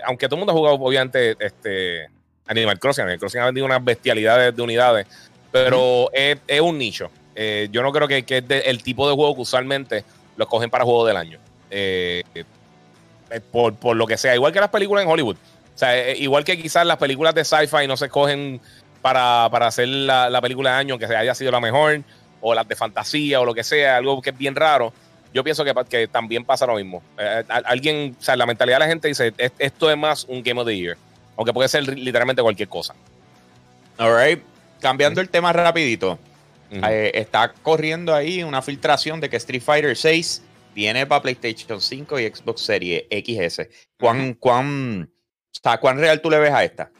aunque todo el mundo ha jugado, obviamente, este, Animal Crossing. Animal Crossing ha vendido unas bestialidades de unidades, pero es, un nicho. Eh, yo no creo que, que es el tipo de juego que usualmente lo cogen para juego del año. Eh, eh, por, lo que sea. Igual que las películas en Hollywood. O sea, igual que quizás las películas de sci-fi no se cogen para, hacer la, película de año que haya sido la mejor, o las de fantasía, o lo que sea, algo que es bien raro. Yo pienso que, que también pasa lo mismo. alguien, o sea, la mentalidad de la gente dice, esto es más un Game of the Year. Aunque puede ser literalmente cualquier cosa. Alright. Cambiando el tema rapidito. Eh, está corriendo ahí una filtración de que Street Fighter 6 viene para PlayStation 5 y Xbox Series XS. ¿Cuán, cuán, ¿Cuán real tú le ves a esta?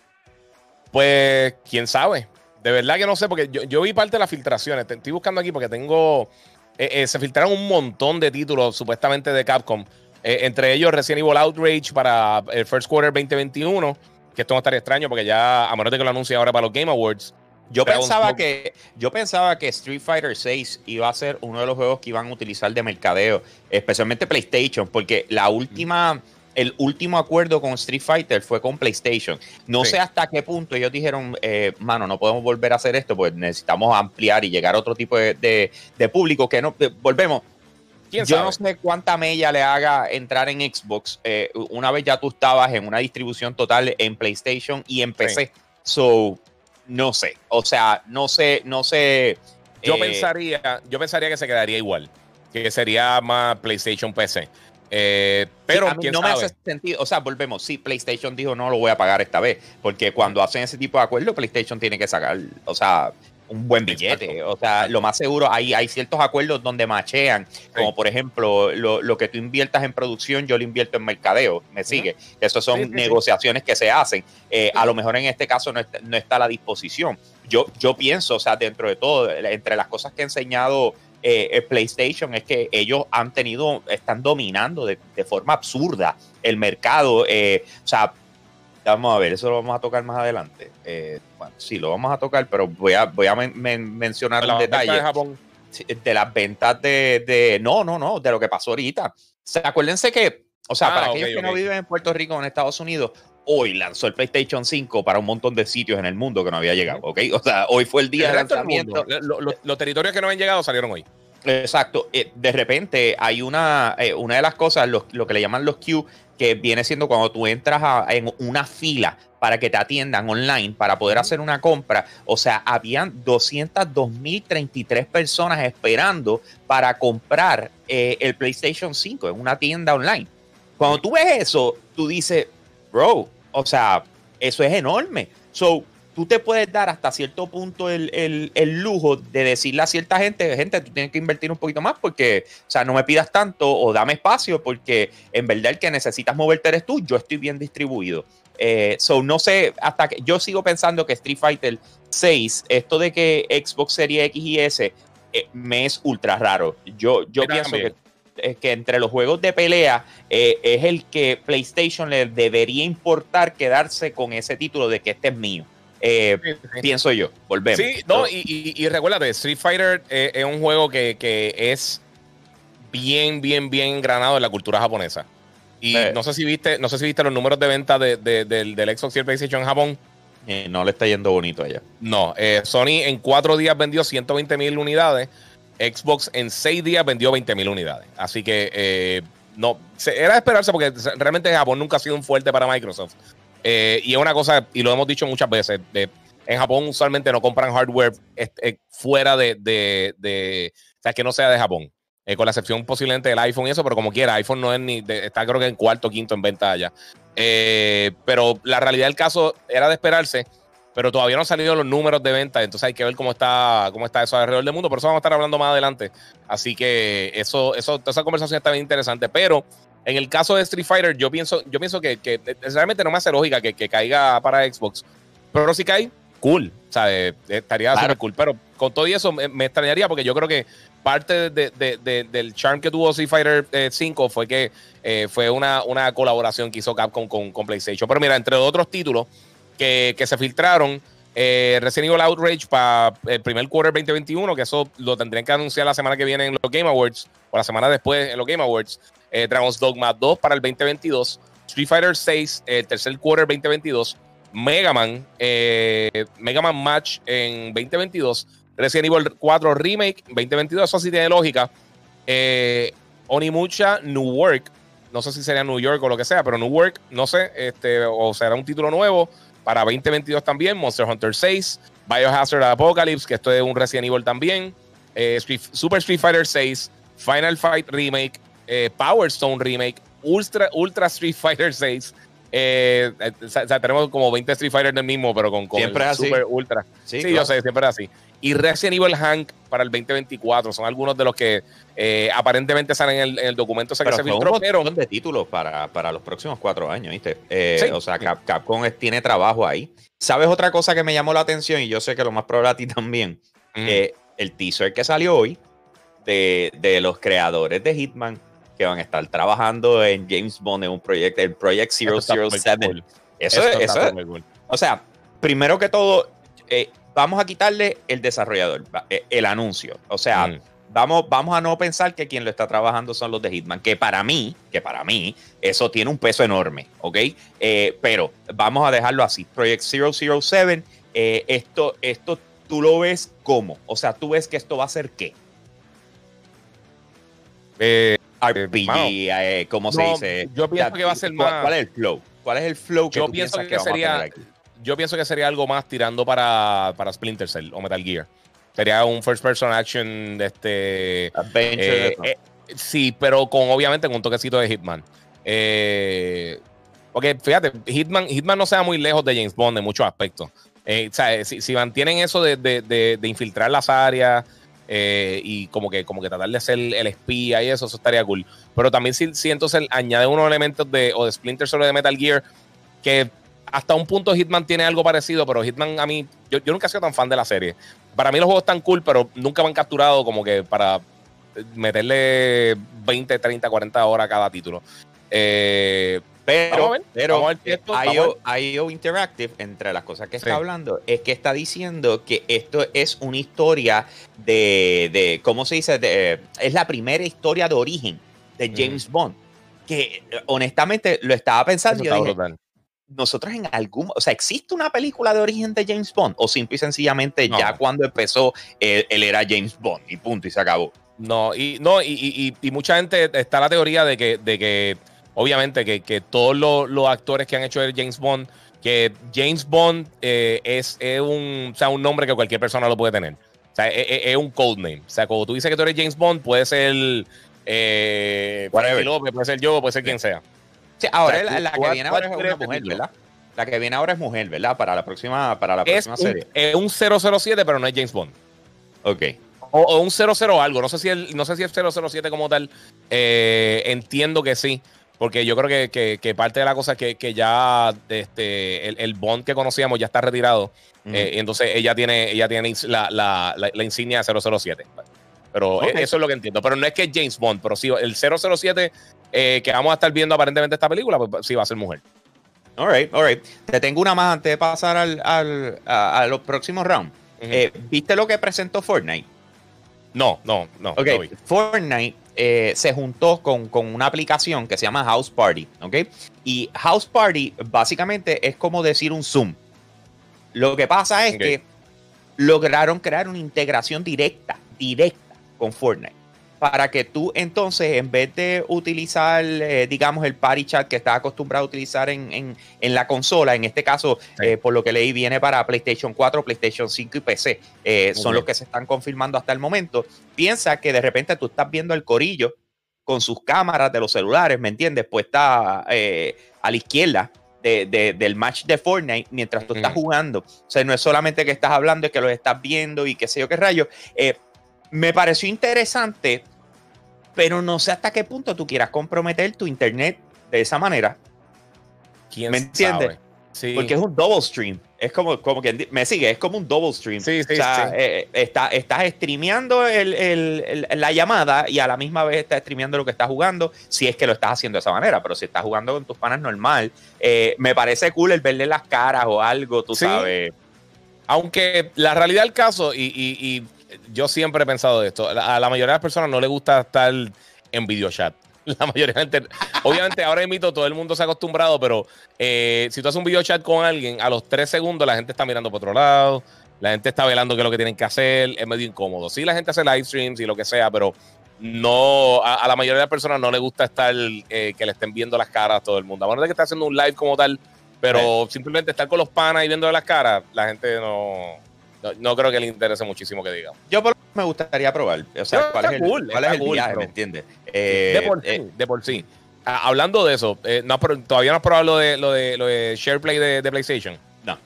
Pues, quién sabe. De verdad que no sé, porque yo, vi parte de las filtraciones. estoy buscando aquí porque tengo. Eh, eh, se filtraron un montón de títulos supuestamente de Capcom. entre ellos Resident Evil Outrage para el First Quarter 2021. Que esto no estaría extraño porque ya, a menos de que lo anuncie ahora para los Game Awards, yo pensaba, que, yo pensaba que Street Fighter 6 iba a ser uno de los juegos que iban a utilizar de mercadeo, especialmente PlayStation, porque la última, el último acuerdo con Street Fighter fue con PlayStation. No sé hasta qué punto ellos dijeron, eh, mano, no podemos volver a hacer esto, pues necesitamos ampliar y llegar a otro tipo de, público que no, volvemos. Yo no sé cuánta mella le haga entrar en Xbox. Eh, una vez ya tú estabas en una distribución total en PlayStation y en PC. So, no sé. O sea, no sé, no sé. Yo eh, pensaría, yo pensaría que se quedaría igual. Que sería más PlayStation PC. Eh, pero no me hace sentido. O sea, volvemos. Sí, PlayStation dijo no lo voy a pagar esta vez. Porque cuando hacen ese tipo de acuerdo, PlayStation tiene que sacar. O sea, un buen billete. O sea, lo más seguro, hay, hay ciertos acuerdos donde machean, como por ejemplo, lo, que tú inviertas en producción, yo lo invierto en mercadeo, me sigue. Esas son negociaciones que se hacen. Eh, a lo mejor en este caso no está, no está a la disposición. Yo, yo pienso, o sea, dentro de todo, entre las cosas que he enseñado eh, PlayStation es que ellos han tenido, están dominando de, forma absurda el mercado. Eh, o sea, Vamos a ver, eso lo vamos a tocar más adelante. Eh, bueno, sí, lo vamos a tocar, pero voy a, voy a mencionar un detalle. De, de las ventas de, No, no, no, de lo que pasó ahorita. O acuérdense que, o sea, ah, para aquellos que no viven en Puerto Rico o en Estados Unidos, hoy lanzó el PlayStation 5 para un montón de sitios en el mundo que no había llegado, ¿ok? O sea, hoy fue el día de lanzamiento. Los, territorios que no habían llegado salieron hoy. Exacto. Eh, de repente hay una, eh, una de las cosas, lo, lo, que le llaman los Q, que viene siendo cuando tú entras en una fila para que te atiendan online para poder hacer una compra. O sea, habían 202.033 personas esperando para comprar eh, el PlayStation 5 en una tienda online. Cuando tú ves eso, tú dices, bro, o sea, eso es enorme. So, tú te puedes dar hasta cierto punto el, lujo de decirle a cierta gente, gente, tú tienes que invertir un poquito más porque, o sea, no me pidas tanto o dame espacio porque en verdad el que necesitas moverte eres tú, yo estoy bien distribuido. Eh, so, no sé, hasta que yo sigo pensando que Street Fighter 6, esto de que Xbox Series X y S eh, me es ultra raro. Yo, yo pienso que que entre los juegos de pelea eh, es el que PlayStation le debería importar quedarse con ese título de que este es mío. Eh, pienso yo. Volvemos. Sí, no, y, y, recuérdate, Street Fighter eh, es un juego que, es bien, bien, bien granado en la cultura japonesa. Y no sé si viste, no sé si viste los números de venta de, del, del Xbox y el PlayStation en Japón. Eh, no le está yendo bonito allá. No, Sony en cuatro días vendió 120 mil unidades. Xbox en seis días vendió 20 mil unidades. Así que no, era de esperarse porque realmente Japón nunca ha sido un fuerte para Microsoft. Eh, y es una cosa, y lo hemos dicho muchas veces, en Japón usualmente no compran hardware este, fuera de, de, o sea, que no sea de Japón. Eh, con la excepción posiblemente del iPhone y eso, pero como quiera, iPhone no es ni, está creo que en cuarto o quinto en venta allá. Eh, pero la realidad del caso era de esperarse, pero todavía no han salido los números de venta, entonces hay que ver cómo está, cómo está eso alrededor del mundo, por eso vamos a estar hablando más adelante. Así que eso, eso, esa conversación está bien interesante, pero en el caso de Street Fighter, yo pienso, yo pienso que, que realmente no me hace lógica que, caiga para Xbox. Pero si cae, cool. O sea, eh, estaría súper cool. Pero con todo y eso me, extrañaría porque yo creo que parte del charm que tuvo Street Fighter 5 eh, fue que eh, fue una, una colaboración que hizo Capcom con, PlayStation. Pero mira, entre otros títulos que, se filtraron, Resident Evil Outrage para el primer quarter 2021, que eso lo tendrían que anunciar la semana que viene en los Game Awards, o la semana después en los Game Awards. Eh, Dragon's Dogma 2 para el 2022, Street Fighter 6, el tercer quarter 2022, Mega Man, eh, Mega Man Match en 2022, Resident Evil 4 Remake 2022, eso sí tiene lógica. Eh, Onimucha New Work, no sé si sería New York o lo que sea, pero New Work, no sé, este, o será un título nuevo para 2022 también, Monster Hunter 6, Biohazard Apocalypse, que esto es un Resident Evil también, Super Street Fighter 6, Final Fight Remake, eh, Power Stone Remake, Ultra, Ultra Street Fighter 6. Eh, eh, o sea, tenemos como 20 Street Fighter del mismo, pero con, con Super Ultra. Sí, yo sé, siempre es así. Y Resident Evil Hank para el 2024. Son algunos de los que aparentemente salen en el, documento ese que se filtró. Pero de títulos para, para, los próximos cuatro años, ¿viste? O sea, Capcom tiene trabajo ahí. ¿Sabes otra cosa que me llamó la atención? Y yo sé que lo más probable a ti también. el teaser que salió hoy de, de los creadores de Hitman que van a estar trabajando en James Bond en un proyecto, el Project 007. Eso, es, eso es. O sea, primero que todo, eh, vamos a quitarle el desarrollador, eh, el anuncio. O sea, mm. vamos, vamos a no pensar que quien lo está trabajando son los de Hitman, que para mí, que para mí, eso tiene un peso enorme, ¿ok? Eh, pero vamos a dejarlo así. Project 007, esto, esto tú lo ves como, o sea, tú ves que esto va a ser qué. Eh, RPG, eh, ¿cómo se dice? Yo pienso que va a ser más. ¿Cuál es el flow? ¿Cuál es el flow que yo pienso que, sería, Yo pienso que sería algo más tirando para, para Splinter Cell o Metal Gear. Sería un first person action de este. Adventure. Eh, eh, sí, pero con obviamente con un toquecito de Hitman. porque fíjate, Hitman, Hitman no sea muy lejos de James Bond en muchos aspectos. Eh, o sea, si, si mantienen eso de, de- de- de infiltrar las áreas eh, y como que, como que tratar de ser el espía y eso, eso estaría cool. Pero también si, si entonces añade unos elementos de, o de Splinter Cell de Metal Gear, que hasta un punto Hitman tiene algo parecido, pero Hitman a mí, yo, yo nunca he sido tan fan de la serie. Para mí los juegos están cool, pero nunca me han capturado como que para meterle 20, 30, 40 horas a cada título. Eh, Pero, ver, pero IO, IO Interactive, entre las cosas que Sí. está hablando, es que está diciendo que esto es una historia de, de ¿cómo se dice? De, es la primera historia de origen de. James Bond. Que eh, honestamente lo estaba pensando. y yo dije, brutal. nosotros en algún, o sea, ¿existe una película de origen de James Bond? O simple y sencillamente No. ya cuando empezó él, él era James Bond y punto y se acabó. No, y no, y, y- y- y mucha gente está la teoría de que, de que obviamente, que, que todos los, los actores que han hecho el James Bond, que James Bond eh, es, es un, o sea, un nombre que cualquier persona lo puede tener. O sea, es, un codename. O sea, cuando tú dices que tú eres James Bond, puede ser eh, López, puede ser yo, puede ser quien sea. Sí, ahora O sea, la, que viene ahora es una mujer. ¿verdad? La que viene ahora es mujer, ¿verdad? Para la próxima, para la Es próxima un, serie. es un 007, pero no es James Bond. Ok. O, o un 00 algo. No sé si el, no sé si es 007 como tal. Eh, entiendo que sí. Porque yo creo que, que- que parte de la cosa es que, que ya este, el, el Bond que conocíamos ya está retirado. Eh, y entonces ella tiene, ella tiene la, la, la, la insignia de 007. Pero eh, eso es lo que entiendo. Pero no es que es James Bond, pero sí, el 007 eh, que vamos a estar viendo aparentemente esta película, pues sí va a ser mujer. All right, all right. Te tengo una más antes de pasar al, al- a, a los próximos rounds. Eh, ¿Viste lo que presentó Fortnite? No, no, no. Ok, no. Fortnite eh, se juntó con, con una aplicación que se llama House Party, ¿ok? Y House Party básicamente es como decir un Zoom. Lo que pasa es que lograron crear una integración directa, directa con Fortnite. Para que tú entonces, en vez de utilizar, eh, digamos, el party chat que estás acostumbrado a utilizar en, en- en la consola, en este caso, Sí. eh, por lo que leí, viene para PlayStation 4, PlayStation 5 y PC. Eh, son los que se están confirmando hasta el momento. Piensa que de repente tú estás viendo el corillo con sus cámaras de los celulares, ¿me entiendes? Pues está a la izquierda de- de- del match de Fortnite mientras tú estás jugando. O sea, no es solamente que estás hablando, es que los estás viendo y qué sé yo qué rayo. Eh, me pareció interesante, pero no sé hasta qué punto tú quieras comprometer tu internet de esa manera. ¿Quién ¿Me entiendes? Sí. Porque es un double stream. Es como, como que me sigue, es como un double stream. Sí, sí, o sea, sí. eh, está, estás streameando el- el- el- la llamada y a la misma vez estás streameando lo que estás jugando, si es que lo estás haciendo de esa manera. Pero si estás jugando con tus panas normal, eh, me parece cool el verle las caras o algo, tú sabes. Aunque la realidad del caso, y, y- y yo siempre he pensado esto, a la mayoría de las personas no le gusta estar en videochat. La mayoría de la gente, obviamente ahora mito todo el mundo se ha acostumbrado, pero eh, si tú haces un videochat con alguien, a los tres segundos la gente está mirando por otro lado, la gente está velando qué es lo que tienen que hacer, es medio incómodo. Sí, la gente hace live streams y lo que sea, pero no, a, a la mayoría de las personas no le gusta estar, eh, que le estén viendo las caras a todo el mundo. A menos de que esté haciendo un live como tal, pero simplemente estar con los panas y viendo las caras, la gente no, no, no creo que le interese muchísimo que diga. Yo por me gustaría probar. O sea, ¿cuál es el, cool, cuál es el cool, viaje, ¿me entiendes? Eh, de por sí, eh, de por sí. Ah, hablando de eso, eh, no todavía no has probado lo de, lo de, lo de SharePlay de, de PlayStation. no.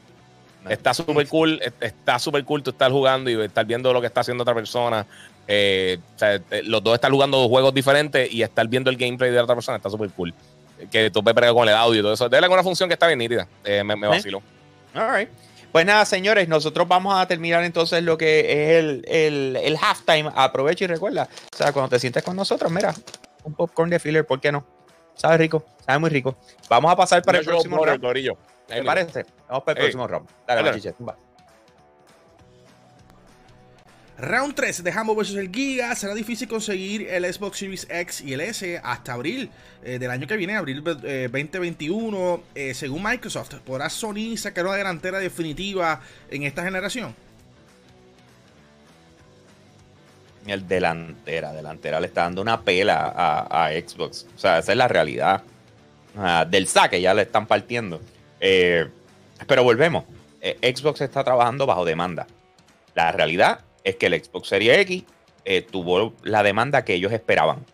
No. Está súper cool, es- está súper cool tú estar jugando y estar viendo lo que está haciendo otra persona. O sea, los dos están jugando dos juegos diferentes y estar viendo el gameplay de la otra persona está súper cool. Que tú bregar con el audio y todo eso. Debe alguna función que está bien nítida. Eh, me, me vacilo. All right. Pues nada, señores, nosotros vamos a terminar entonces lo que es el, el, el halftime. Aprovecha y recuerda, o sea, cuando te sientes con nosotros, mira, un popcorn de filler, ¿por qué no? Sabe rico, sabe muy rico. Vamos a pasar para el próximo round. ¿Te parece? Vamos para el próximo round. Dale. Round 3 de Hambo vs el Giga. Será difícil conseguir el Xbox Series X y el S hasta abril eh, del año que viene, abril eh, 2021. Eh, según Microsoft, ¿podrá Sony sacar una delantera definitiva en esta generación? El delantera, delantera le está dando una pela a, Xbox. O sea, esa es la realidad. Del saque ya le están partiendo. Eh, pero volvemos. Xbox está trabajando bajo demanda. La realidad es que el Xbox Series X eh, tuvo la demanda que ellos esperaban.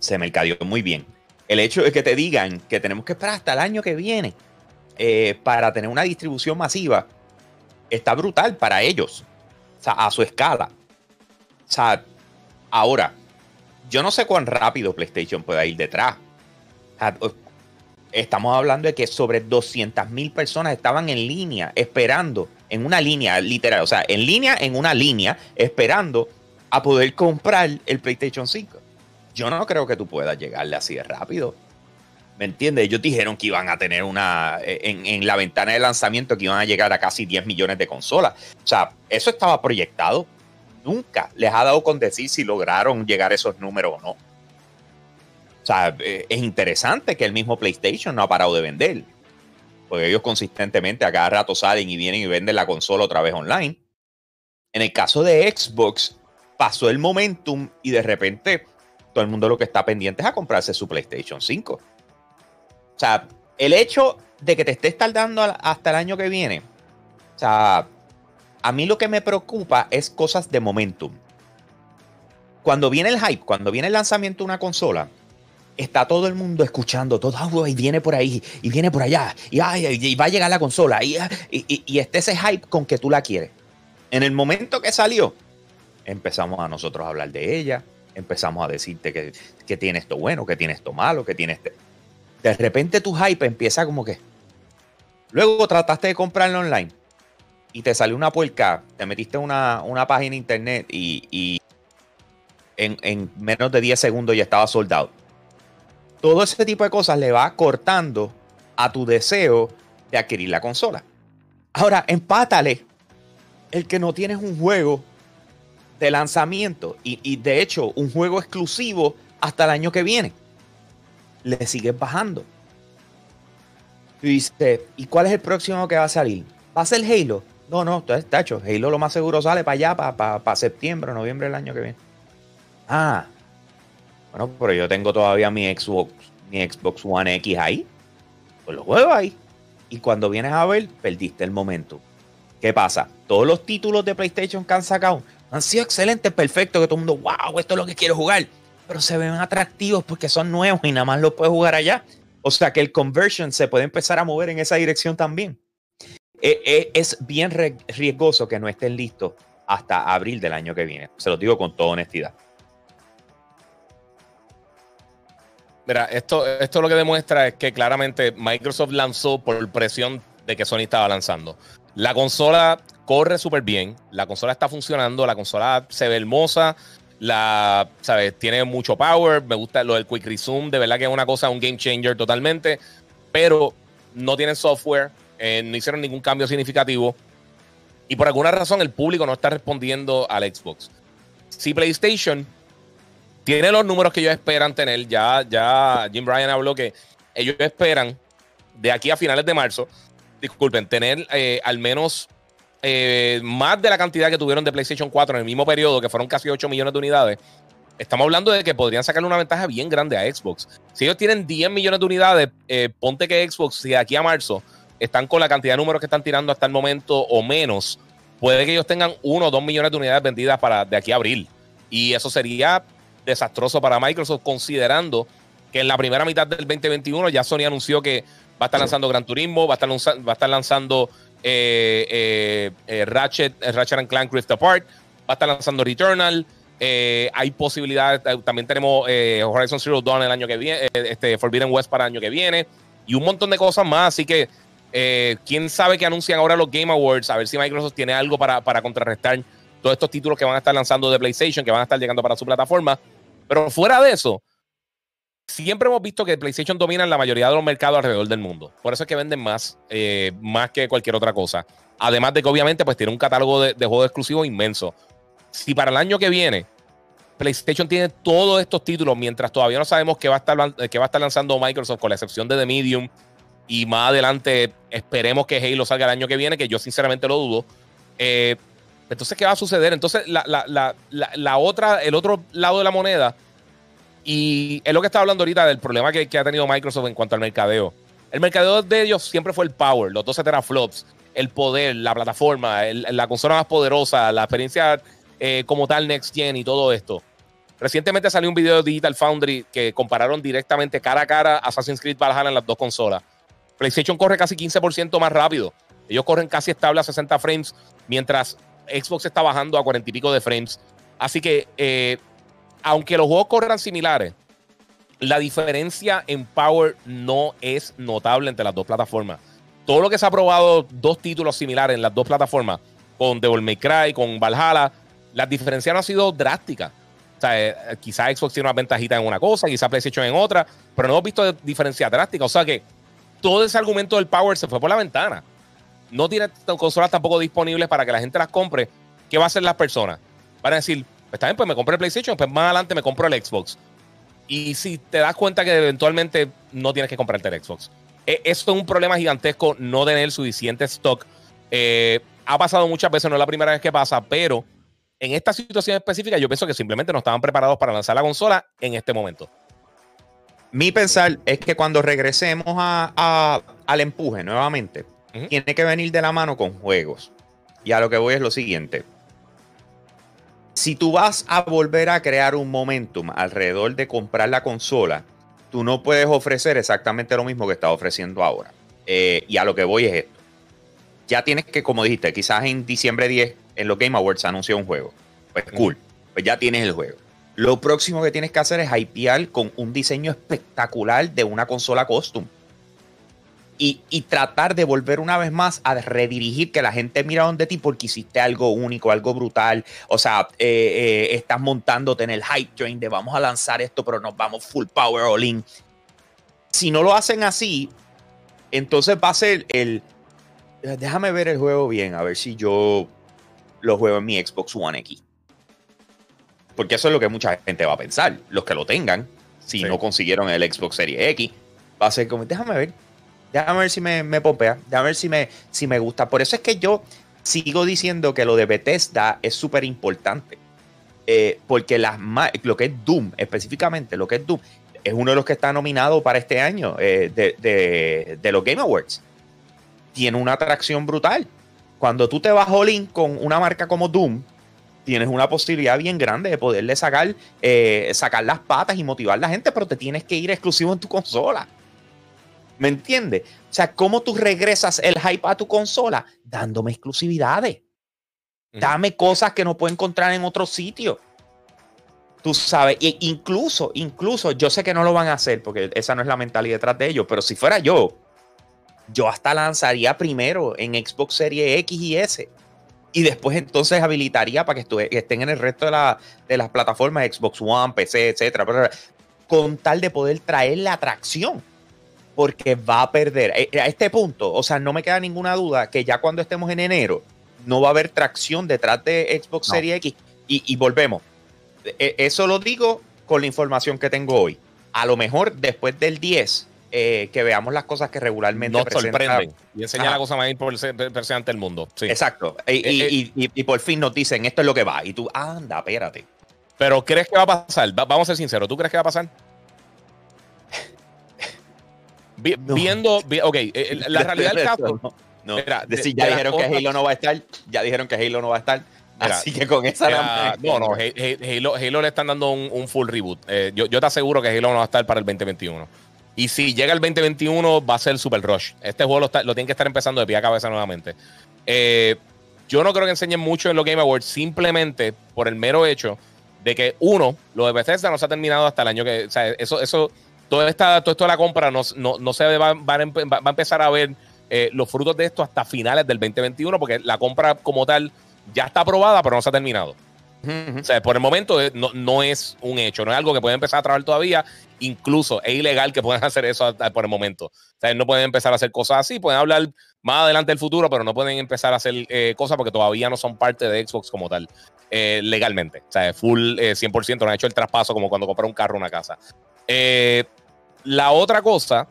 Se mercadeó muy bien. El hecho de que te digan que tenemos que esperar hasta el año que viene eh, para tener una distribución masiva está brutal para ellos. O sea, a su escala. O sea, ahora, yo no sé cuán rápido PlayStation pueda ir detrás. estamos hablando de que sobre 200 mil personas estaban en línea, esperando, en una línea literal, o sea, en línea, en una línea, esperando a poder comprar el PlayStation 5. Yo no creo que tú puedas llegarle así de rápido. ¿Me entiendes? Ellos dijeron que iban a tener una, en, en, la ventana de lanzamiento, que iban a llegar a casi 10 millones de consolas. O sea, eso estaba proyectado nunca les ha dado con decir si lograron llegar a esos números o no. O sea, eh, es interesante que el mismo PlayStation no ha parado de vender. Porque ellos consistentemente a cada rato salen y vienen y venden la consola otra vez online. En el caso de Xbox, pasó el momentum y de repente todo el mundo lo que está pendiente es a comprarse su PlayStation 5. O sea, el hecho de que te estés tardando hasta el año que viene, o sea, a mí lo que me preocupa es cosas de momentum. Cuando viene el hype, cuando viene el lanzamiento de una consola, está todo el mundo escuchando, todo, y viene por ahí, y viene por allá, y, va a llegar la consola, y, y, está ese hype con que tú la quieres. En el momento que salió, empezamos a nosotros a hablar de ella, empezamos a decirte que, que tiene esto bueno, que tiene esto malo, que tiene este... De repente tu hype empieza como que... Luego trataste de comprarlo online y te salió una puerca, te metiste una, una página internet y, en, menos de 10 segundos ya estaba soldado. Todo ese tipo de cosas le va cortando a tu deseo de adquirir la consola. Ahora, empátale el que no tienes un juego de lanzamiento y, y de hecho un juego exclusivo hasta el año que viene. Le sigues bajando. Y dices, ¿y cuál es el próximo que va a salir? ¿Va a ser Halo? No, no, hecho. Halo lo más seguro sale para allá, para, para, septiembre, noviembre del año que viene. Ah, bueno, pero yo tengo todavía mi Xbox, mi Xbox One X ahí. Pues lo juego ahí. Y cuando vienes a ver, perdiste el momento. ¿Qué pasa? Todos los títulos de PlayStation que han sacado han sido excelentes, perfectos, que todo el mundo, wow, esto es lo que quiero jugar. Pero se ven atractivos porque son nuevos y nada más los puedes jugar allá. O sea que el conversion se puede empezar a mover en esa dirección también. Eh, eh, es bien riesgoso que no estén listos hasta abril del año que viene. Se lo digo con toda honestidad. Esto, esto lo que demuestra es que claramente Microsoft lanzó por presión de que Sony estaba lanzando. La consola corre súper bien, la consola está funcionando, la consola se ve hermosa, la, ¿sabes? Tiene mucho power, me gusta lo del Quick Resume, de verdad que es una cosa, un game changer totalmente, pero no tiene software, eh, no hicieron ningún cambio significativo. Y por alguna razón el público no está respondiendo al Xbox. Si PlayStation tiene los números que ellos esperan tener, ya, ya Jim Bryan habló que ellos esperan de aquí a finales de marzo, disculpen, tener eh, al menos eh, más de la cantidad que tuvieron de PlayStation 4 en el mismo periodo, que fueron casi 8 millones de unidades. Estamos hablando de que podrían sacarle una ventaja bien grande a Xbox. Si ellos tienen 10 millones de unidades, ponte que Xbox, si de aquí a marzo están con la cantidad de números que están tirando hasta el momento o menos, puede que ellos tengan uno o dos millones de unidades vendidas para de aquí a abril. Y eso sería desastroso para Microsoft, considerando que en la primera mitad del 2021 ya Sony anunció que va a estar lanzando Gran Turismo, va a estar, va a estar lanzando eh, eh, eh, Ratchet, Ratchet and Clank Rift Apart, va a estar lanzando Returnal. hay posibilidades, también tenemos Horizon Zero Dawn el año que viene, este Forbidden West para el año que viene, y un montón de cosas más. Así que eh, ¿Quién sabe que anuncian ahora los Game Awards? A ver si Microsoft tiene algo para, contrarrestar todos estos títulos que van a estar lanzando de PlayStation, que van a estar llegando para su plataforma. Pero fuera de eso, siempre hemos visto que PlayStation domina la mayoría de los mercados alrededor del mundo. Por eso es que venden más, eh, más que cualquier otra cosa. Además de que obviamente pues tiene un catálogo de, juegos exclusivos inmenso. Si para el año que viene PlayStation tiene todos estos títulos, mientras todavía no sabemos qué va a estar, qué va a estar lanzando Microsoft, con la excepción de The Medium y más adelante esperemos que Halo salga el año que viene, que yo sinceramente lo dudo. Eh, entonces, ¿qué va a suceder? Entonces, la, otra, el otro lado de la moneda, y es lo que estaba hablando ahorita del problema que, ha tenido Microsoft en cuanto al mercadeo. El mercadeo de ellos siempre fue el power, los 12 teraflops, el poder, la plataforma, la consola más poderosa, la experiencia eh, como tal Next Gen y todo esto. Recientemente salió un video de Digital Foundry que compararon directamente cara a cara Assassin's Creed Valhalla en las dos consolas. PlayStation corre casi 15% más rápido. Ellos corren casi estable a 60 frames, mientras Xbox está bajando a 40 y pico de frames. Así que, eh, aunque los juegos corran similares, la diferencia en power no es notable entre las dos plataformas. Todo lo que se ha probado, dos títulos similares en las dos plataformas, con Devil May Cry, con Valhalla, las diferencias no han sido drásticas. O sea, eh, quizás Xbox tiene una ventajita en una cosa, quizás PlayStation en otra, pero no hemos visto diferencias drásticas. O sea que todo ese argumento del power se fue por la ventana. No tiene consolas tampoco disponibles para que la gente las compre. ¿Qué va a hacer las personas? Van a decir, pues está bien, pues me compré el PlayStation, pues más adelante me compro el Xbox. Y si te das cuenta que eventualmente no tienes que comprarte el Xbox. E, eso es un problema gigantesco, no tener suficiente stock. Eh, ha pasado muchas veces, no es la primera vez que pasa, pero en esta situación específica yo pienso que simplemente no estaban preparados para lanzar la consola en este momento. Mi pensar es que cuando regresemos al empuje nuevamente, tiene que venir de la mano con juegos. Y a lo que voy es lo siguiente si tú vas a volver a crear un momentum alrededor de comprar la consola, tú no puedes ofrecer exactamente lo mismo que estás ofreciendo ahora. Eh, y a lo que voy es esto. Ya tienes que, como dijiste, quizás en diciembre 10 en los Game Awards se anunció un juego. Pues cool, pues ya tienes el juego. Lo próximo que tienes que hacer es hypear con un diseño espectacular de una consola custom y, tratar de volver una vez más a redirigir que la gente mira donde ti porque hiciste algo único, algo brutal. O sea, eh, eh, estás montándote en el hype train de vamos a lanzar esto, pero nos vamos full power all in. Si no lo hacen así, entonces va a ser el. Déjame ver el juego bien, a ver si yo lo juego en mi Xbox One X. Porque eso es lo que mucha gente va a pensar. Los que lo tengan, si no consiguieron el Xbox Series X, va a ser como, déjame ver Déjame ver si me, me pompea. Déjame ver si me, si me gusta. Por eso es que yo sigo diciendo que lo de Bethesda es súper importante. Eh, porque las lo que es Doom, específicamente lo que es Doom, es uno de los que está nominado para este año eh, de, de, los Game Awards. Tiene una atracción brutal. Cuando tú te vas all con una marca como Doom, tienes una posibilidad bien grande de poderle sacar, eh, sacar las patas y motivar a la gente, pero te tienes que ir exclusivo en tu consola. ¿Me entiendes? O sea, ¿cómo tú regresas el hype a tu consola? Dándome exclusividades. Dame cosas que no puedo encontrar en otro sitio. Tú sabes, e incluso, incluso, yo sé que no lo van a hacer porque esa no es la mentalidad detrás de ellos, pero si fuera yo, yo hasta lanzaría primero en Xbox Series X y S. Y después entonces habilitaría para que, estén en el resto de, la, de las plataformas Xbox One, PC, etcétera, con tal de poder traer la atracción porque va a perder. Eh, a este punto, o sea, no me queda ninguna duda que ya cuando estemos en enero, no va a haber tracción detrás de Xbox Series X y, volvemos. E, eso lo digo con la información que tengo hoy. A lo mejor después del 10, eh, que veamos las cosas que regularmente nos sorprenden y enseñan la cosa más importante ante el mundo. Exacto. Eh, y, por fin nos dicen esto es lo que va. Y tú, anda, espérate. Pero ¿crees que va a pasar? vamos a ser sinceros. ¿Tú crees que va a pasar? Viendo, ok, eh, eh, la realidad del caso. No, decir, ya dijeron que Halo no va a estar, ya dijeron que Halo no va a estar. así que con esa. no, no, Halo, le están dando un, full reboot. Eh, yo, te aseguro que Halo no va a estar para el 2021. Y si llega el 2021, va a ser Super Rush. Este juego lo, lo tienen que estar empezando de pie a cabeza nuevamente. yo no creo que enseñen mucho en los Game Awards, simplemente por el mero hecho de que, uno, lo de Bethesda no se ha terminado hasta el año que. O sea, eso, eso toda esta, todo esto de la compra no, no, se va, a empezar a ver eh, los frutos de esto hasta finales del 2021, porque la compra como tal ya está aprobada, pero no se ha terminado. O sea, por el momento eh, no, es un hecho, no es algo que puede empezar a trabajar todavía. Incluso es ilegal que puedan hacer eso por el momento. O sea, no pueden empezar a hacer cosas así, pueden hablar más adelante del futuro, pero no pueden empezar a hacer eh, cosas porque todavía no son parte de Xbox como tal, legalmente. O sea, full 100%, no han hecho el traspaso como cuando compra un carro o una casa. La otra cosa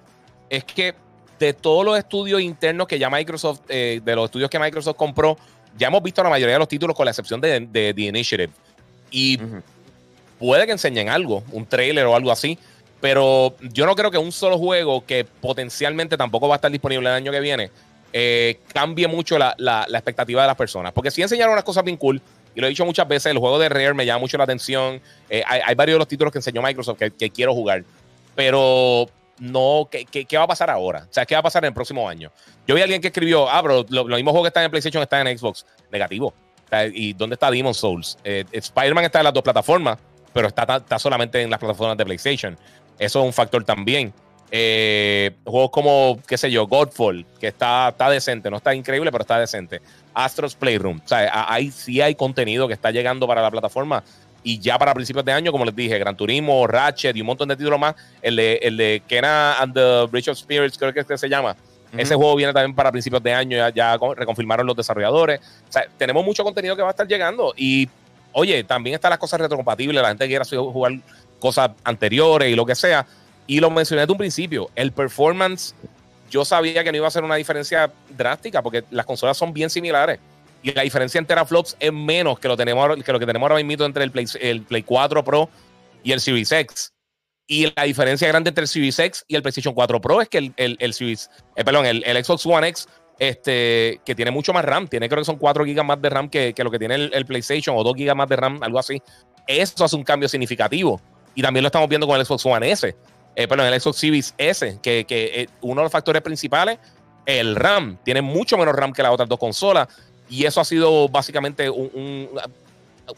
es que de todos los estudios internos que ya Microsoft, eh, de los estudios que Microsoft compró, ya hemos visto la mayoría de los títulos con la excepción de, The Initiative. Y puede que enseñen algo, un trailer o algo así, pero yo no creo que un solo juego que potencialmente tampoco va a estar disponible el año que viene eh, cambie mucho la, expectativa de las personas. Porque si enseñaron unas cosas bien cool, y lo he dicho muchas veces, el juego de Rare me llama mucho la atención. Eh, hay, varios de los títulos que enseñó Microsoft que quiero jugar pero no, ¿qué, qué, qué va a pasar ahora? O sea, ¿qué va a pasar en el próximo año? Yo vi a alguien que escribió, ah, pero los mismos juegos que están en PlayStation están en Xbox. Negativo. ¿Y dónde está Demon Souls? Eh, Spider-Man está en las dos plataformas, pero está, está solamente en las plataformas de PlayStation. Eso es un factor también. Eh, juegos como, qué sé yo, Godfall, que está, está decente, no está increíble, pero está decente. Astros Playroom, o sea, ahí sí hay contenido que está llegando para la plataforma. Y ya para principios de año, como les dije, Gran Turismo, Ratchet y un montón de títulos más. El de, el de Kena and the Bridge of Spirits, creo que es que se llama. Ese juego viene también para principios de año, ya, ya reconfirmaron los desarrolladores. O sea, tenemos mucho contenido que va a estar llegando. Y, oye, también están las cosas retrocompatibles, la gente quiere jugar cosas anteriores y lo que sea. Y lo mencioné desde un principio, el performance, yo sabía que no iba a ser una diferencia drástica porque las consolas son bien similares. La diferencia en teraflops es menos que lo, tenemos, que lo que tenemos ahora mismo entre el Play, el Play 4 Pro y el Series X. Y la diferencia grande entre el Series X y el PlayStation 4 Pro es que el, el, el Series, eh, perdón, el, el, Xbox One X, este, que tiene mucho más RAM, tiene creo que son 4 GB más de RAM que, que lo que tiene el, PlayStation o 2 GB más de RAM, algo así. Eso hace un cambio significativo. Y también lo estamos viendo con el Xbox One S eh, perdón, el Xbox Series S, que, que eh, uno de los factores principales, el RAM, tiene mucho menos RAM que las otras dos consolas. Y eso ha sido básicamente un,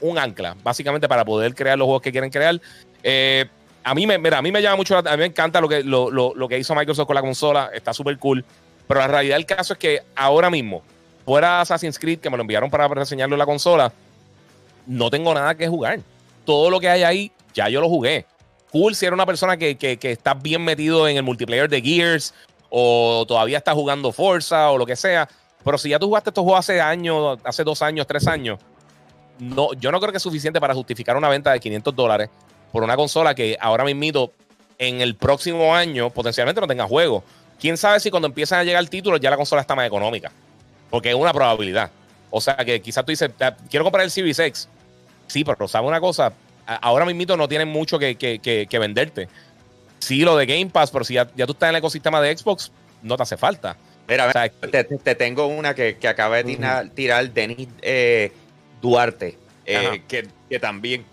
un, ancla, básicamente para poder crear los juegos que quieren crear. Eh, a mí me, mira, a mí me llama mucho, a mí me encanta lo que, lo, lo, lo que hizo Microsoft con la consola, está súper cool. Pero la realidad del caso es que ahora mismo, fuera Assassin's Creed, que me lo enviaron para reseñarlo en la consola, no tengo nada que jugar. Todo lo que hay ahí, ya yo lo jugué cool si era una persona que, que, que está bien metido en el multiplayer de Gears o todavía está jugando Forza o lo que sea. Pero si ya tú jugaste estos juegos hace años, hace dos años, tres años, no, yo no creo que es suficiente para justificar una venta de 500 dólares por una consola que ahora mismo en el próximo año potencialmente no tenga juego. Quién sabe si cuando empiezan a llegar títulos ya la consola está más económica. Porque es una probabilidad. O sea que quizás tú dices, quiero comprar el Series X. Sí, pero ¿sabe una cosa? ahora mismo no tienen mucho que, venderte. Sí, lo de Game Pass, pero si ya, tú estás en el ecosistema de Xbox, no te hace falta. Mira, te, tengo una que, acaba de tirar, Denis eh, Duarte, eh, que, también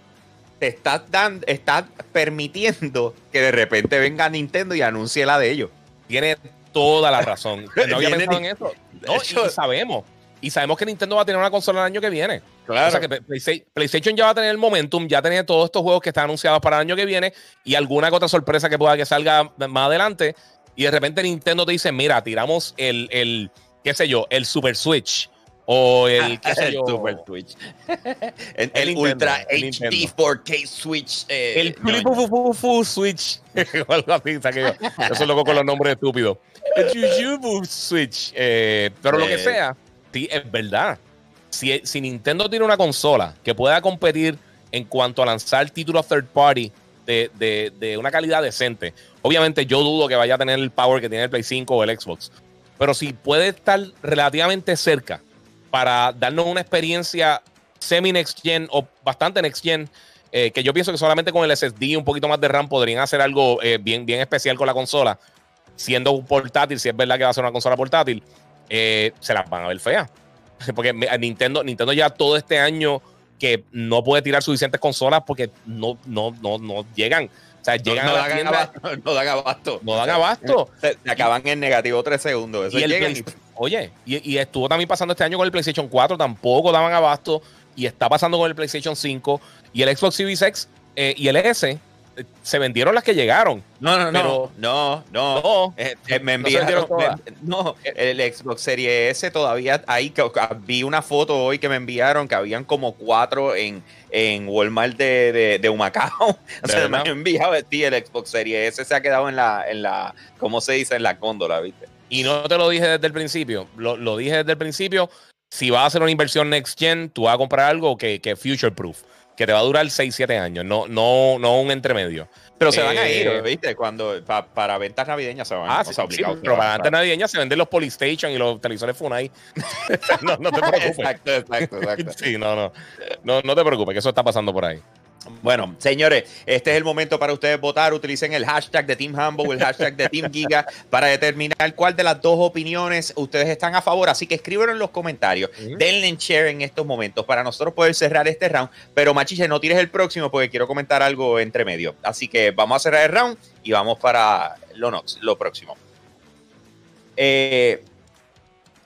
te está, dando, está permitiendo que de repente venga Nintendo y anuncie la de ellos. Tiene toda la razón. No había pensado en eso. No, y sabemos. Y sabemos que Nintendo va a tener una consola el año que viene. Claro. O sea que PlayStation ya va a tener el momentum, ya tiene todos estos juegos que están anunciados para el año que viene y alguna otra sorpresa que pueda que salga más adelante. Y de repente Nintendo te dice: Mira, tiramos el, el qué sé yo, el Super Switch. O el, qué sé yo, Super Switch. el, Ultra HD 4K Switch. Eh, el Fufu Switch. algo así, Eso es loco con los nombres estúpidos. El Switch. Eh, pero lo que eh, sea sí, es verdad. Si, si, Nintendo tiene una consola que pueda competir en cuanto a lanzar títulos third party de, de, una calidad decente, obviamente yo dudo que vaya a tener el power que tiene el Play 5 o el Xbox. Pero si puede estar relativamente cerca para darnos una experiencia semi-next gen o bastante next gen, eh, que yo pienso que solamente con el SSD y un poquito más de RAM podrían hacer algo eh, bien, bien especial con la consola, siendo un portátil, si es verdad que va a ser una consola portátil eh, se las van a ver feas. Porque Nintendo, Nintendo ya todo este año que no puede tirar suficientes consolas porque no, no, no, no llegan. O sea, llegan no, a la tienda, no dan abasto. No dan abasto. Se, acaban en negativo tres segundos. Oye, y, estuvo también pasando este año con el PlayStation 4, tampoco daban abasto. Y está pasando con el PlayStation 5 y el Xbox Series X eh, y el S se vendieron las que llegaron. No, no, no. No, no. no eh, eh, me enviaron. no, el Xbox Series S todavía ahí. Vi una foto hoy que me enviaron que habían como cuatro en, en Walmart de, de, Humacao. O sea, me han enviado el Xbox Series S se ha quedado en la, en la, ¿cómo se dice? En la cóndola, ¿viste? Y no te lo dije desde el principio. Lo, lo dije desde el principio. Si vas a hacer una inversión next gen, tú vas a comprar algo que, que future proof que te va a durar 6, 7 años, no, no, no un entremedio. Pero se van a ir, eh, ¿viste? Cuando para ventas navideñas se van ah, sí, pero para ventas navideñas se venden los Polystation y los televisores Funai. no, no te preocupes. Exacto, exacto, exacto. sí, no, no, no. No te preocupes, que eso está pasando por ahí. Bueno, señores, este es el momento para ustedes votar. Utilicen el hashtag de Team Humble o el hashtag de Team Giga para determinar cuál de las dos opiniones ustedes están a favor. Así que escríbanlo en los comentarios. Denle en share en estos momentos para nosotros poder cerrar este round. Pero Machiche, no tires el próximo porque quiero comentar algo entre medio. Así que vamos a cerrar el round y vamos para lo, lo próximo. Eh,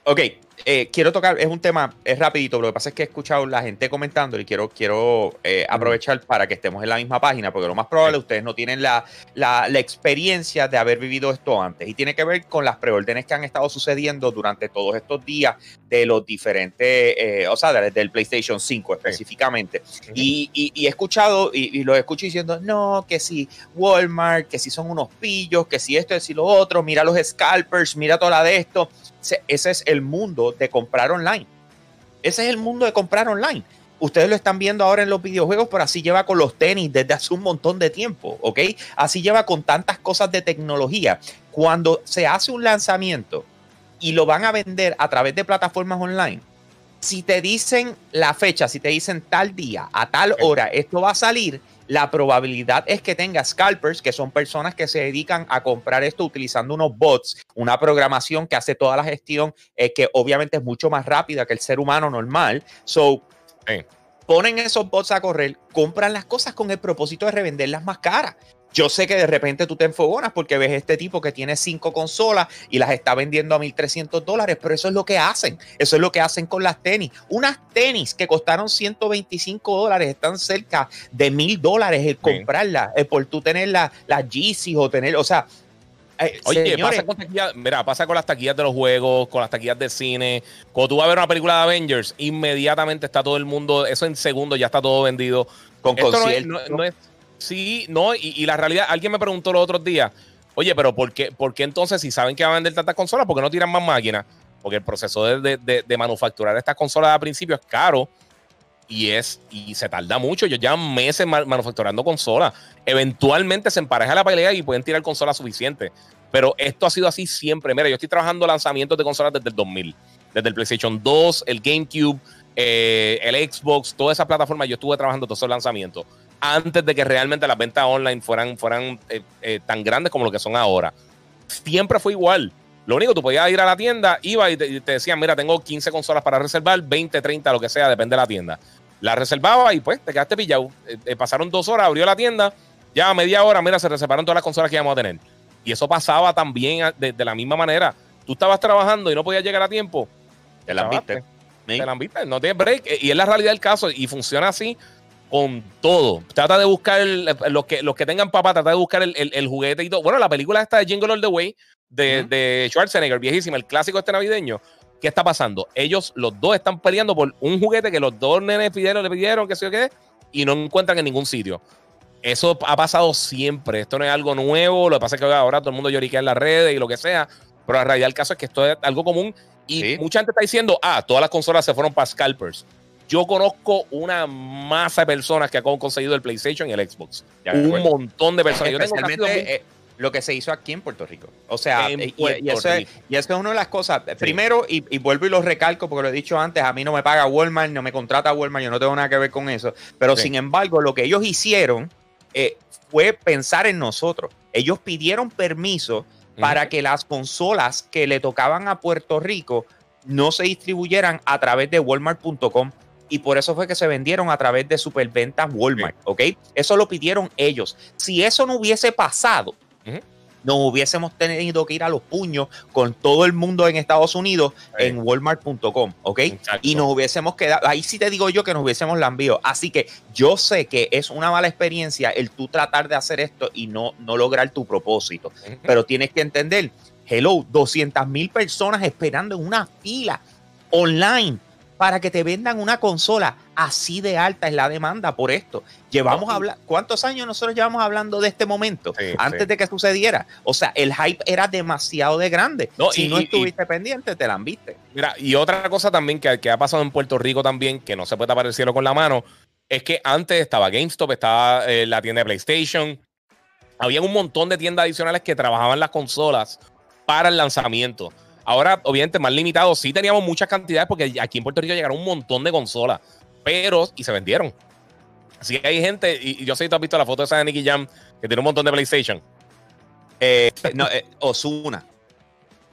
ok, eh, quiero tocar, es un tema, es rapidito, lo que pasa es que he escuchado la gente comentando y quiero, quiero eh, aprovechar para que estemos en la misma página, porque lo más probable ustedes no tienen la, la, experiencia de haber vivido esto antes. Y tiene que ver con las preórdenes que han estado sucediendo durante todos estos días de los diferentes, eh, o sea, desde el PlayStation 5 específicamente. Y, y, he escuchado y, y, lo escucho diciendo, no, que si Walmart, que si son unos pillos, que si esto, que si lo otro, mira los scalpers, mira toda la de esto. Ese es el mundo de comprar online. Ese es el mundo de comprar online. Ustedes lo están viendo ahora en los videojuegos, pero así lleva con los tenis desde hace un montón de tiempo, ¿ok? Así lleva con tantas cosas de tecnología. Cuando se hace un lanzamiento y lo van a vender a través de plataformas online, si te dicen la fecha, si te dicen tal día, a tal hora, esto va a salir, la probabilidad es que tenga scalpers, que son personas que se dedican a comprar esto utilizando unos bots, una programación que hace toda la gestión, eh, que obviamente es mucho más rápida que el ser humano normal. So, ponen esos bots a correr, compran las cosas con el propósito de revenderlas más caras. Yo sé que de repente tú te enfogonas porque ves este tipo que tiene cinco consolas y las está vendiendo a 1.300 dólares, pero eso es lo que hacen. Eso es lo que hacen con las tenis. Unas tenis que costaron 125 dólares están cerca de mil dólares el comprarlas, eh, por tú tener las la Yeezy o tener, o sea, eh, Oye, pasa con, mira, pasa con las taquillas de los juegos, con las taquillas de cine. Cuando tú vas a ver una película de Avengers, inmediatamente está todo el mundo, eso en segundos ya está todo vendido. Con conciertos. no es Sí, no, y, la realidad, alguien me preguntó los otros días, oye, pero ¿por qué, por qué entonces si saben que van a vender tantas consolas, por qué no tiran más máquinas? Porque el proceso de, de, manufacturar estas consolas al principio es caro y es y se tarda mucho. Ellos llevan meses manufacturando consolas. Eventualmente se empareja la pelea y pueden tirar consolas suficientes. Pero esto ha sido así siempre. Mira, yo estoy trabajando lanzamientos de consolas desde el 2000. Desde el PlayStation 2, el GameCube, eh, el Xbox, toda esa plataforma. Yo estuve trabajando todos esos lanzamientos antes de que realmente las ventas online fueran, fueran eh, eh, tan grandes como lo que son ahora. Siempre fue igual. Lo único, tú podías ir a la tienda, iba y te, decían, mira, tengo 15 consolas para reservar, 20, 30, lo que sea, depende de la tienda. La reservaba y pues te quedaste pillado. Eh, pasaron dos horas, abrió la tienda, ya a media hora, mira, se reservaron todas las consolas que íbamos a tener. Y eso pasaba también de, la misma manera. Tú estabas trabajando y no podías llegar a tiempo. Te las viste. Te las viste, no tienes break. Y es la realidad del caso y funciona así con todo. Trata de buscar los, que, los que tengan papá, trata de buscar el, el, juguete y todo. Bueno, la película esta de Jingle All the Way de, de Schwarzenegger, viejísima, el clásico este navideño. ¿Qué está pasando? Ellos, los dos, están peleando por un juguete que los dos nenes pidieron, le pidieron, qué sé yo qué, y no encuentran en ningún sitio. Eso ha pasado siempre. Esto no es algo nuevo. Lo que pasa es que ahora todo el mundo lloriquea en las redes y lo que sea. Pero la realidad del caso es que esto es algo común. Y mucha gente está diciendo, ah, todas las consolas se fueron para scalpers. Yo conozco una masa de personas que han conseguido el PlayStation y el Xbox. un montón de personas. Especialmente eh, lo que se hizo aquí en Puerto Rico. O sea, y, eso es, y, eso es, una de las cosas. Primero, y, vuelvo y lo recalco porque lo he dicho antes, a mí no me paga Walmart, no me contrata Walmart, yo no tengo nada que ver con eso. Pero sin embargo, lo que ellos hicieron eh, fue pensar en nosotros. Ellos pidieron permiso para que las consolas que le tocaban a Puerto Rico no se distribuyeran a través de walmart.com y por eso fue que se vendieron a través de superventas Walmart, ¿ok? Eso lo pidieron ellos. Si eso no hubiese pasado, no hubiésemos tenido que ir a los puños con todo el mundo en Estados Unidos en walmart.com, ¿ok? Y nos hubiésemos quedado, ahí sí te digo yo que nos hubiésemos lambido. Así que yo sé que es una mala experiencia el tú tratar de hacer esto y no, no lograr tu propósito, pero tienes que entender, hello, 200 mil personas esperando en una fila online para que te vendan una consola. Así de alta es la demanda por esto. Llevamos a hablar, ¿cuántos años nosotros llevamos hablando de este momento antes de que sucediera? O sea, el hype era demasiado de grande. si no estuviste pendiente, te la han viste. Mira, y otra cosa también que, que, ha pasado en Puerto Rico también, que no se puede tapar el cielo con la mano, es que antes estaba GameStop, estaba eh, la tienda de PlayStation, había un montón de tiendas adicionales que trabajaban las consolas para el lanzamiento. Ahora, obviamente, más limitado. Sí teníamos muchas cantidades porque aquí en Puerto Rico llegaron un montón de consolas, pero y se vendieron. Si hay gente, y, yo sé que tú has visto la foto esa de Nicky Jam, que tiene un montón de PlayStation. Eh, no, eh, Osuna.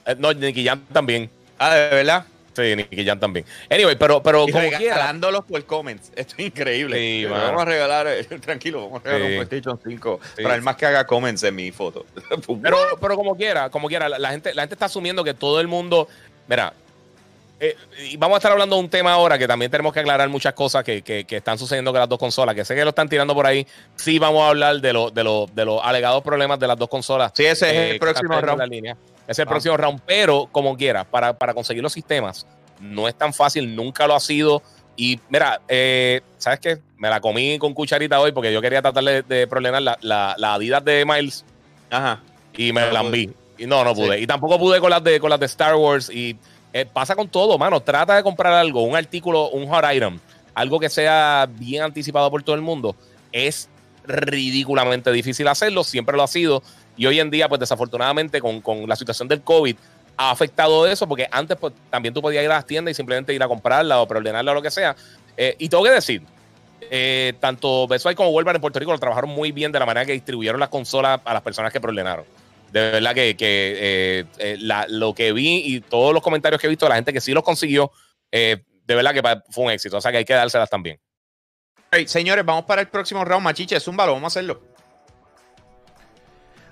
Eh, no, Nicky Jam también. Ah, ¿de verdad? Sí, Nicky Jam también. Anyway, pero, pero y como regalándolos por comments. Esto es increíble. Sí, vamos a regalar, eh, tranquilo, vamos a regalar un PlayStation 5 para el más que haga comments en mi foto. pero, pero como quiera, como quiera, la, gente, la gente está asumiendo que todo el mundo. Mira, eh, y vamos a estar hablando de un tema ahora que también tenemos que aclarar muchas cosas que, que, están sucediendo con las dos consolas, que sé que lo están tirando por ahí. Sí, vamos a hablar de, lo, de, lo, de los alegados problemas de las dos consolas. Sí, ese es el eh, próximo round. Ese es el ah. próximo round, pero como quiera, para, para conseguir los sistemas, no es tan fácil, nunca lo ha sido. Y mira, eh, ¿sabes qué? Me la comí con cucharita hoy porque yo quería tratar de, problemar la, la, Adidas de Miles. Ajá. Y me la enví. Y no, no pude. Y tampoco pude con las de, con las de Star Wars. Y eh, pasa con todo, mano. Trata de comprar algo, un artículo, un hot item, algo que sea bien anticipado por todo el mundo. Es ridículamente difícil hacerlo, siempre lo ha sido. Y hoy en día, pues desafortunadamente, con, la situación del COVID, ha afectado eso, porque antes pues, también tú podías ir a las tiendas y simplemente ir a comprarla o preordenarla o lo que sea. Eh, y tengo que decir, eh, tanto Best como Wolverine en Puerto Rico lo trabajaron muy bien de la manera que distribuyeron las consolas a las personas que preordenaron de verdad que, eh, eh, lo que vi y todos los comentarios que he visto de la gente que sí los consiguió, de verdad que fue un éxito. O sea que hay que dárselas también. señores, vamos para el próximo round. Machiche, zúmbalo, vamos a hacerlo.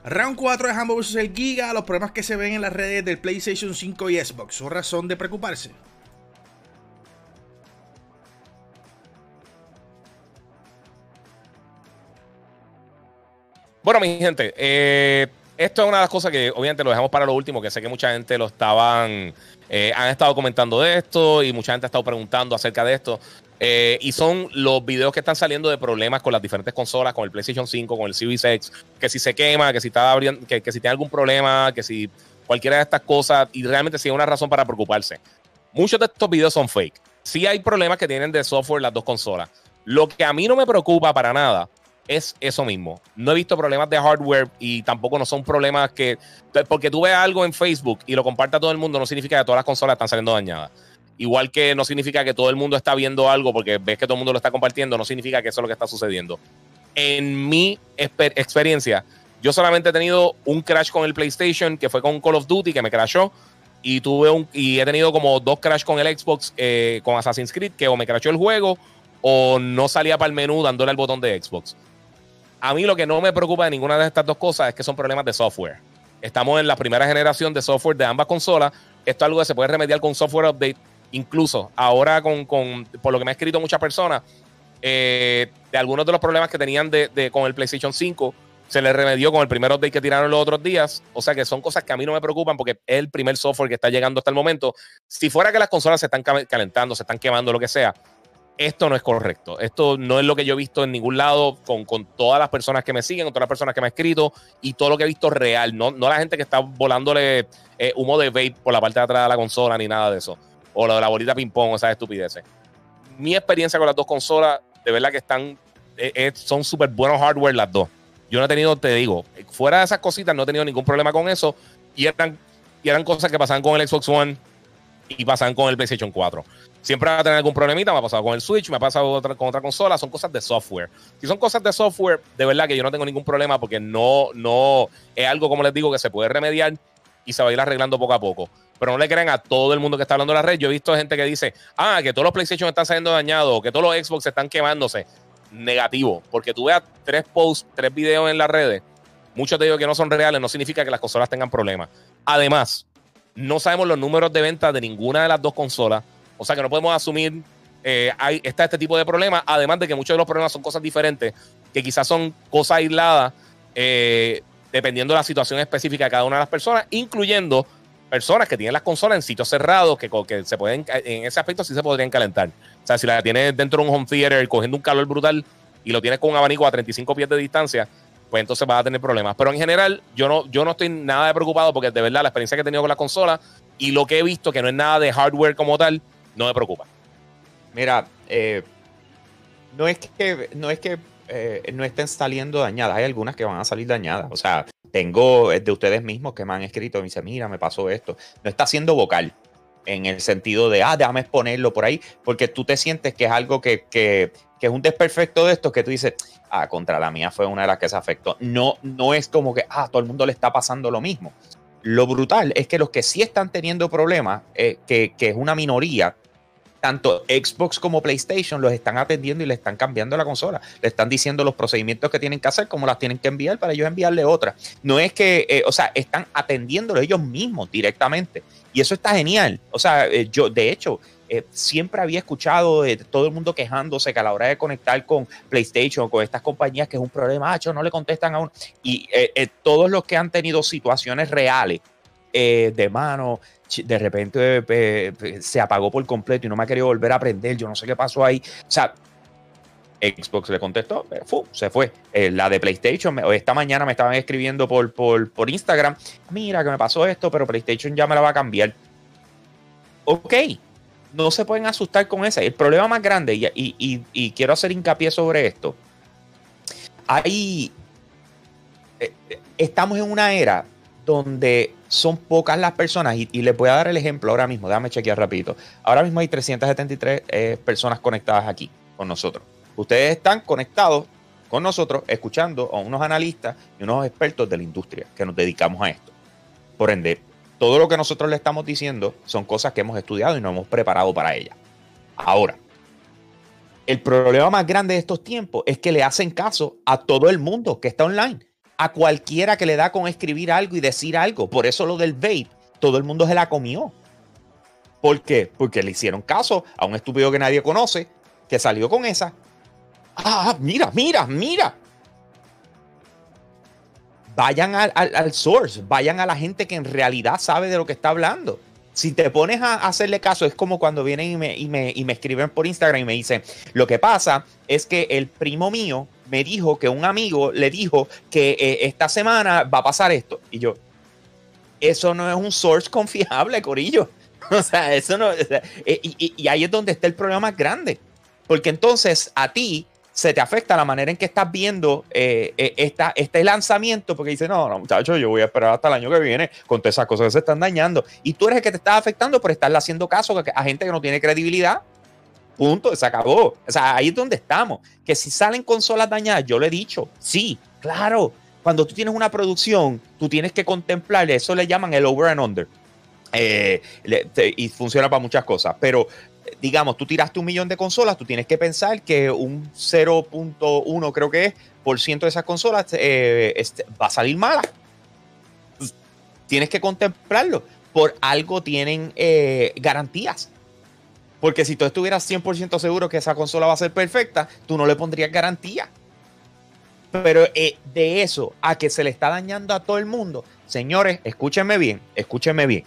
Round 4 de Humble vs. el Giga. Los problemas que se ven en las redes del PlayStation 5 y Xbox. ¿Son razón de preocuparse? Bueno, mi gente, eh, esto es una de las cosas que obviamente lo dejamos para lo último, que sé que mucha gente lo estaban, eh, han estado comentando esto y mucha gente ha estado preguntando acerca de esto. Eh, y son los videos que están saliendo de problemas con las diferentes consolas, con el PlayStation 5, con el Series X, que si se quema, que si está abriendo, que, si tiene algún problema, que si cualquiera de estas cosas, y realmente sí hay una razón para preocuparse. Muchos de estos videos son fake. Sí hay problemas que tienen de software las dos consolas. Lo que a mí no me preocupa para nada es eso mismo. No he visto problemas de hardware y tampoco no son problemas que. Porque tú veas algo en Facebook y lo comparta todo el mundo, no significa que todas las consolas están saliendo dañadas. Igual que no significa que todo el mundo está viendo algo porque ves que todo el mundo lo está compartiendo, no significa que eso es lo que está sucediendo. En mi experiencia, yo solamente he tenido un crash con el PlayStation, que fue con Call of Duty, que me crashó. Y tuve un. Y he tenido como dos crash con el Xbox, eh, con Assassin's Creed, que o me crashó el juego o no salía para el menú dándole al botón de Xbox. A mí lo que no me preocupa de ninguna de estas dos cosas es que son problemas de software. Estamos en la primera generación de software de ambas consolas. Esto es algo que se puede remediar con software update. Incluso ahora, con, por lo que me ha escrito muchas personas, eh, de algunos de los problemas que tenían de, con el PlayStation 5, se les remedió con el primer update que tiraron los otros días. O sea que son cosas que a mí no me preocupan porque es el primer software que está llegando hasta el momento. Si fuera que las consolas se están calentando, se están quemando, lo que sea, esto no es correcto. Esto no es lo que yo he visto en ningún lado con, todas las personas que me siguen, con todas las personas que me han escrito y todo lo que he visto real. No, no la gente que está volándole eh, humo de vape por la parte de atrás de la consola ni nada de eso. O lo la bolita ping-pong, esas estupideces. Mi experiencia con las dos consolas, de verdad que están, eh, eh, son súper buenos hardware las dos. Yo no he tenido, te digo, fuera de esas cositas, no he tenido ningún problema con eso. Y eran, y eran cosas que pasaban con el Xbox One y pasaban con el PlayStation 4. Siempre va a tener algún problemita, me ha pasado con el Switch, me ha pasado con otra consola, son cosas de software. Si son cosas de software, de verdad que yo no tengo ningún problema porque no, no es algo, como les digo, que se puede remediar y se va a ir arreglando poco a poco. Pero no le crean a todo el mundo que está hablando de la red. Yo he visto gente que dice, ah, que todos los PlayStation están saliendo dañados, que todos los Xbox están quemándose. Negativo, porque tú veas tres posts, tres videos en las redes, muchos de ellos que no son reales, no significa que las consolas tengan problemas. Además, no sabemos los números de venta de ninguna de las dos consolas. O sea que no podemos asumir, eh, hay, está este tipo de problemas, además de que muchos de los problemas son cosas diferentes, que quizás son cosas aisladas, eh, dependiendo de la situación específica de cada una de las personas, incluyendo personas que tienen las consolas en sitios cerrados, que, que se pueden, en ese aspecto sí se podrían calentar. O sea, si la tienes dentro de un home theater cogiendo un calor brutal y lo tienes con un abanico a 35 pies de distancia, pues entonces vas a tener problemas. Pero en general, yo no, yo no estoy nada de preocupado porque de verdad la experiencia que he tenido con la consola y lo que he visto, que no es nada de hardware como tal, no me preocupa. Mira, eh, no es que no es que eh, no estén saliendo dañadas, hay algunas que van a salir dañadas. O sea, tengo de ustedes mismos que me han escrito y me dicen, mira, me pasó esto. No está siendo vocal en el sentido de, ah, déjame exponerlo por ahí, porque tú te sientes que es algo que, que es un desperfecto de estos que tú dices, ah, contra la mía fue una de las que se afectó. No, no es como que, ah, todo el mundo le está pasando lo mismo. Lo brutal es que los que sí están teniendo problemas, eh, que, que es una minoría, tanto Xbox como PlayStation los están atendiendo y le están cambiando la consola. Le están diciendo los procedimientos que tienen que hacer, cómo las tienen que enviar para ellos enviarle otra. No es que, eh, o sea, están atendiéndolo ellos mismos directamente. Y eso está genial. O sea, eh, yo, de hecho, eh, siempre había escuchado de todo el mundo quejándose que a la hora de conectar con PlayStation, con estas compañías, que es un problema, ah, no le contestan a uno. Y todos los que han tenido situaciones reales de mano, de repente se apagó por completo y no me ha querido volver a aprender, yo no sé qué pasó ahí. O sea, Xbox le contestó, se fue. Eh, la de PlayStation, esta mañana me estaban escribiendo por, por, por, Instagram, mira que me pasó esto, pero PlayStation ya me la va a cambiar. Ok, no se pueden asustar con esa. El problema más grande, y, quiero hacer hincapié sobre esto, eh, estamos en una era donde son pocas las personas, y, les voy a dar el ejemplo ahora mismo, déjame chequear rapidito. Ahora mismo hay 373 eh, personas conectadas aquí con nosotros. Ustedes están conectados con nosotros, escuchando a unos analistas y unos expertos de la industria que nos dedicamos a esto. Por ende, todo lo que nosotros le estamos diciendo son cosas que hemos estudiado y nos hemos preparado para ellas. Ahora, el problema más grande de estos tiempos es que le hacen caso a todo el mundo que está online a cualquiera que le da con escribir algo y decir algo. Por eso lo del vape, todo el mundo se la comió. ¿Por qué? Porque le hicieron caso a un estúpido que nadie conoce, que salió con esa. Ah, mira, mira, mira. Vayan al, source, vayan a la gente que en realidad sabe de lo que está hablando. Si te pones a hacerle caso, es como cuando vienen y me, y me, y me escriben por Instagram y me dicen, lo que pasa es que el primo mío me dijo que un amigo le dijo que eh, esta semana va a pasar esto. Y yo, eso no es un source confiable, Corillo. O sea, eso no. Eh, y, ahí es donde está el problema más grande. Porque entonces a ti se te afecta la manera en que estás viendo eh, este lanzamiento, porque dices, no, no, muchachos, yo voy a esperar hasta el año que viene con todas esas cosas que se están dañando. Y tú eres el que te está afectando por estarle haciendo caso a gente que no tiene credibilidad Punto, se acabó. O sea, ahí es donde estamos. Que si salen consolas dañadas, yo le he dicho, sí, claro. Cuando tú tienes una producción, tú tienes que contemplar, eso le llaman el over and under. Eh, y funciona para muchas cosas. Pero, digamos, tú tiraste un millón de consolas, tú tienes que pensar que un 0.1, creo que es, por ciento de esas consolas eh, este, va a salir mala. Tienes que contemplarlo. Por algo tienen eh, garantías. Porque si tú estuvieras 100% seguro que esa consola va a ser perfecta, tú no le pondrías garantía. Pero eh, de eso a que se le está dañando a todo el mundo, señores, escúchenme bien, escúchenme bien.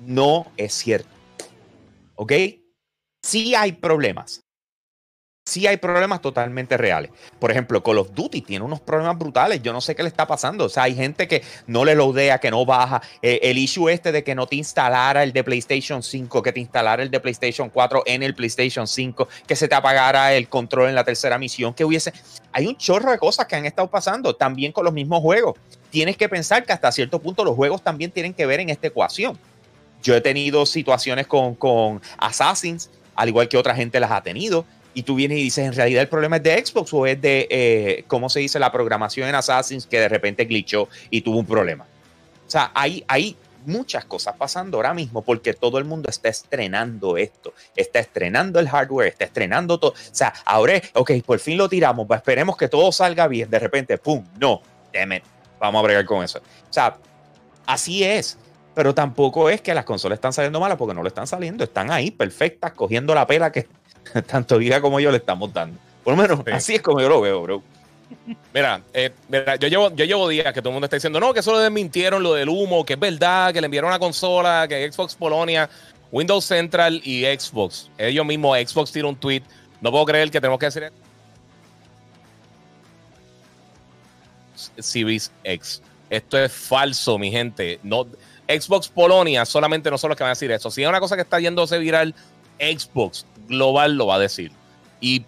No es cierto. ¿Ok? Sí hay problemas sí hay problemas totalmente reales. Por ejemplo, Call of Duty tiene unos problemas brutales. Yo no sé qué le está pasando. O sea, hay gente que no le loadea, que no baja. Eh, el issue este de que no te instalara el de PlayStation 5, que te instalara el de PlayStation 4 en el PlayStation 5, que se te apagara el control en la tercera misión, que hubiese... Hay un chorro de cosas que han estado pasando también con los mismos juegos. Tienes que pensar que hasta cierto punto los juegos también tienen que ver en esta ecuación. Yo he tenido situaciones con, con Assassins, al igual que otra gente las ha tenido y tú vienes y dices, en realidad el problema es de Xbox o es de, eh, ¿cómo se dice? La programación en Assassin's que de repente glitchó y tuvo un problema. O sea, hay, hay muchas cosas pasando ahora mismo porque todo el mundo está estrenando esto, está estrenando el hardware, está estrenando todo. O sea, ahora, ok, por fin lo tiramos, pues esperemos que todo salga bien. De repente, ¡pum! No, damn vamos a bregar con eso. O sea, así es. Pero tampoco es que las consolas están saliendo malas porque no lo están saliendo, están ahí perfectas, cogiendo la pela que, tanto Giga como yo le estamos dando. Por lo menos así es como yo lo veo, bro. Mira, eh, yo, llevo, yo llevo días que todo el mundo está diciendo, no, que solo desmintieron lo del humo, que es verdad, que le enviaron una consola, que Xbox Polonia, Windows Central y Xbox. Ellos mismos, Xbox tiró un tweet. No puedo creer que tenemos que decir Series X. Esto es falso, mi gente. No, Xbox Polonia solamente no son los que van a decir eso. Si es una cosa que está yéndose viral, Xbox global lo va a decir. Y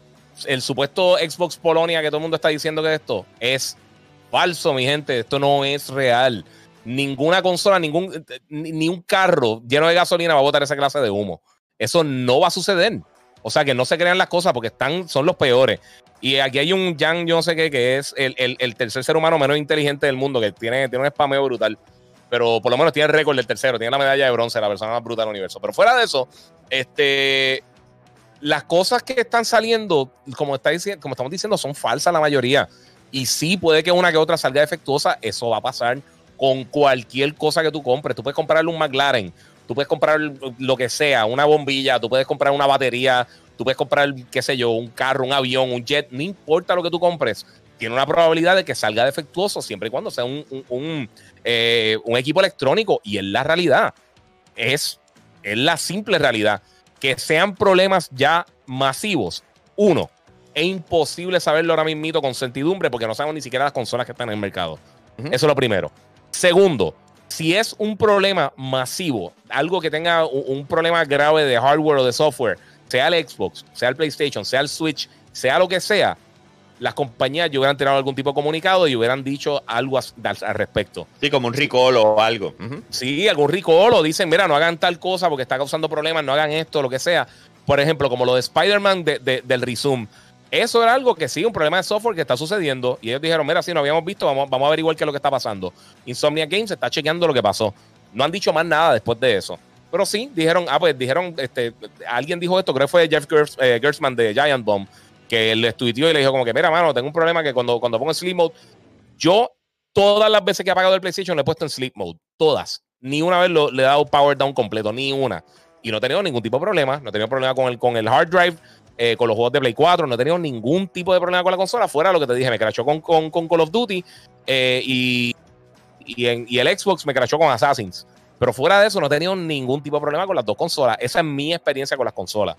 el supuesto Xbox Polonia que todo el mundo está diciendo que esto es falso, mi gente. Esto no es real. Ninguna consola, ningún ni un carro lleno de gasolina va a botar esa clase de humo. Eso no va a suceder. O sea, que no se crean las cosas porque están, son los peores. Y aquí hay un Jan, yo no sé qué, que es el, el, tercer ser humano menos inteligente del mundo, que tiene, tiene un spameo brutal. Pero por lo menos tiene el récord del tercero, tiene la medalla de bronce, la persona más brutal del universo. Pero fuera de eso, este, las cosas que están saliendo, como, está diciendo, como estamos diciendo, son falsas la mayoría. Y sí, puede que una que otra salga defectuosa, eso va a pasar con cualquier cosa que tú compres. Tú puedes comprarle un McLaren, tú puedes comprar lo que sea, una bombilla, tú puedes comprar una batería, tú puedes comprar, qué sé yo, un carro, un avión, un jet, no importa lo que tú compres, tiene una probabilidad de que salga defectuoso siempre y cuando sea un, un, eh, equipo electrónico. Y es la realidad. Es, es la simple realidad. Que sean problemas ya masivos. Uno, es imposible saberlo ahora mismo con certidumbre porque no sabemos ni siquiera las consolas que están en el mercado. Eso es lo primero. Segundo, si es un problema masivo, algo que tenga un, problema grave de hardware o de software, sea el Xbox, sea el PlayStation, sea el Switch, sea lo que sea, las compañías ya hubieran tirado algún tipo de comunicado y hubieran dicho algo al, respecto. Sí, como un recall o algo. Sí, algún recall o dicen, mira, no hagan tal cosa porque está causando problemas, no hagan esto, lo que sea. Por ejemplo, como lo de Spider-Man del Resume eso era algo que sí, un problema de software que está sucediendo. Y ellos dijeron, mira, si no habíamos visto, vamos, vamos a averiguar qué es lo que está pasando. Insomnia Games está chequeando lo que pasó. No han dicho más nada después de eso. Pero sí, dijeron, ah, pues dijeron, este, alguien dijo esto, creo que fue Jeff eh, Gertzman de Giant Bomb, que le tuiteó y le dijo como que, mira, mano, tengo un problema que cuando, cuando pongo en sleep mode, yo todas las veces que he apagado el PlayStation le he puesto en sleep mode, todas. Ni una vez le he dado power down completo, ni una. Y no he tenido ningún tipo de problema, no he tenido problema con el, con el hard drive, eh, con los juegos de Play 4, no he tenido ningún tipo de problema con la consola, fuera lo que te dije, me crashó con, con, Call of Duty eh, y, y, el Xbox me crashó con Assassins. Pero fuera de eso, no he tenido ningún tipo de problema con las dos consolas. Esa es mi experiencia con las consolas.